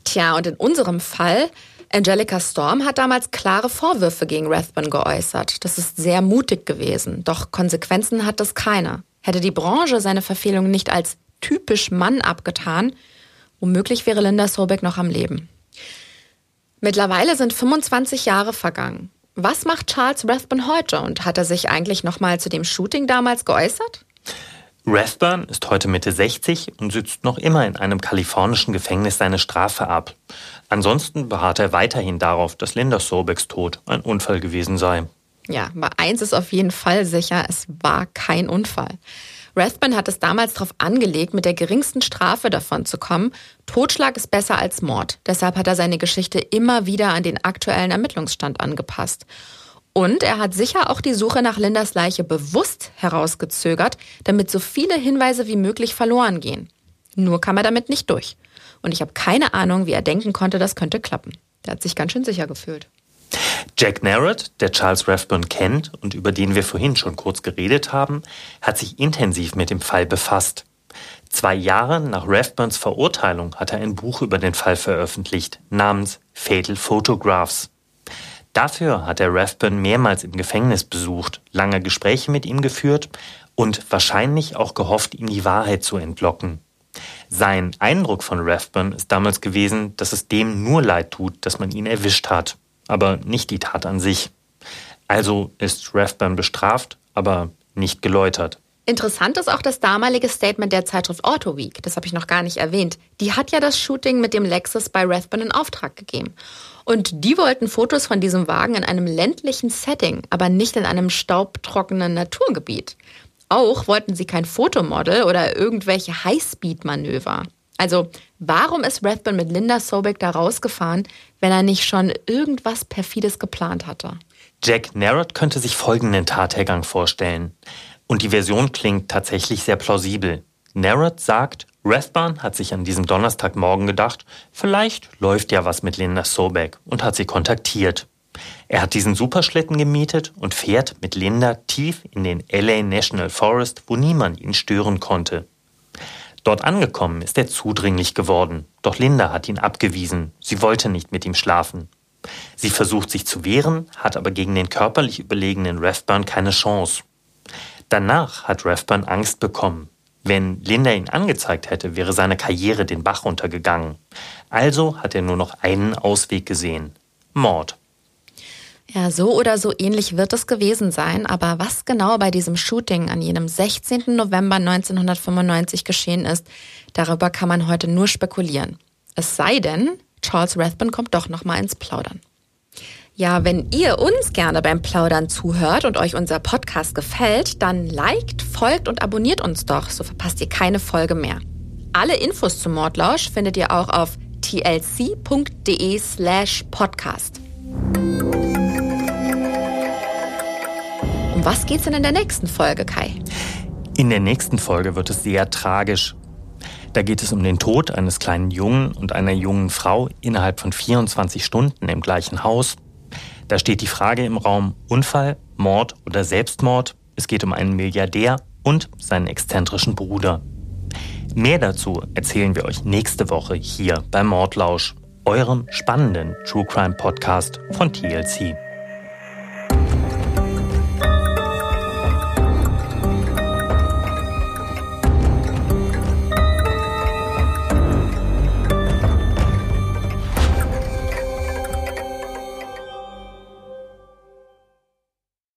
Tja, und in unserem Fall Angelica Storm hat damals klare Vorwürfe gegen Rathbun geäußert. Das ist sehr mutig gewesen, doch Konsequenzen hat das keiner. Hätte die Branche seine Verfehlung nicht als typisch Mann abgetan, womöglich wäre Linda Sobeck noch am Leben. Mittlerweile sind 25 Jahre vergangen. Was macht Charles Rathbun heute und hat er sich eigentlich noch mal zu dem Shooting damals geäußert? Rathburn ist heute Mitte 60 und sitzt noch immer in einem kalifornischen Gefängnis seine Strafe ab. Ansonsten beharrt er weiterhin darauf, dass Linda Sobeks Tod ein Unfall gewesen sei. Ja, aber eins ist auf jeden Fall sicher, es war kein Unfall. Rathbun hat es damals darauf angelegt, mit der geringsten Strafe davon zu kommen. Totschlag ist besser als Mord. Deshalb hat er seine Geschichte immer wieder an den aktuellen Ermittlungsstand angepasst. Und er hat sicher auch die Suche nach Lindas Leiche bewusst herausgezögert, damit so viele Hinweise wie möglich verloren gehen. Nur kam er damit nicht durch. Und ich habe keine Ahnung, wie er denken konnte, das könnte klappen. Der hat sich ganz schön sicher gefühlt. Jack Narrett, der Charles Rathbun kennt und über den wir vorhin schon kurz geredet haben, hat sich intensiv mit dem Fall befasst. Zwei Jahre nach Rathbuns Verurteilung hat er ein Buch über den Fall veröffentlicht, namens Fatal Photographs. Dafür hat er Rathbun mehrmals im Gefängnis besucht, lange Gespräche mit ihm geführt und wahrscheinlich auch gehofft, ihm die Wahrheit zu entlocken. Sein Eindruck von Rathbun ist damals gewesen, dass es dem nur leid tut, dass man ihn erwischt hat, aber nicht die Tat an sich. Also ist Rathbun bestraft, aber nicht geläutert. Interessant ist auch das damalige Statement der Zeitschrift Auto Week. Das habe ich noch gar nicht erwähnt. Die hat ja das Shooting mit dem Lexus bei Rathbun in Auftrag gegeben. Und die wollten Fotos von diesem Wagen in einem ländlichen Setting, aber nicht in einem staubtrockenen Naturgebiet. Auch wollten sie kein Fotomodel oder irgendwelche Highspeed-Manöver. Also, warum ist Rathbun mit Linda Sobek da rausgefahren, wenn er nicht schon irgendwas Perfides geplant hatte? Jack Narrott könnte sich folgenden Tathergang vorstellen. Und die Version klingt tatsächlich sehr plausibel. Narrott sagt, Rathbun hat sich an diesem Donnerstagmorgen gedacht, vielleicht läuft ja was mit Linda Sobek und hat sie kontaktiert. Er hat diesen Superschlitten gemietet und fährt mit Linda tief in den LA National Forest, wo niemand ihn stören konnte. Dort angekommen ist er zudringlich geworden, doch Linda hat ihn abgewiesen. Sie wollte nicht mit ihm schlafen. Sie versucht sich zu wehren, hat aber gegen den körperlich überlegenen Rathburn keine Chance. Danach hat Rathburn Angst bekommen. Wenn Linda ihn angezeigt hätte, wäre seine Karriere den Bach runtergegangen. Also hat er nur noch einen Ausweg gesehen. Mord. Ja, so oder so ähnlich wird es gewesen sein, aber was genau bei diesem Shooting an jenem 16. November 1995 geschehen ist, darüber kann man heute nur spekulieren. Es sei denn, Charles Rathbun kommt doch noch mal ins Plaudern. Ja, wenn ihr uns gerne beim Plaudern zuhört und euch unser Podcast gefällt, dann liked, folgt und abonniert uns doch, so verpasst ihr keine Folge mehr. Alle Infos zum Mordlausch findet ihr auch auf tlc.de slash podcast. Um was geht's denn in der nächsten Folge, Kai? In der nächsten Folge wird es sehr tragisch. Da geht es um den Tod eines kleinen Jungen und einer jungen Frau innerhalb von 24 Stunden im gleichen Haus. Da steht die Frage im Raum Unfall, Mord oder Selbstmord. Es geht um einen Milliardär und seinen exzentrischen Bruder. Mehr dazu erzählen wir euch nächste Woche hier beim Mordlausch, eurem spannenden True Crime Podcast von TLC.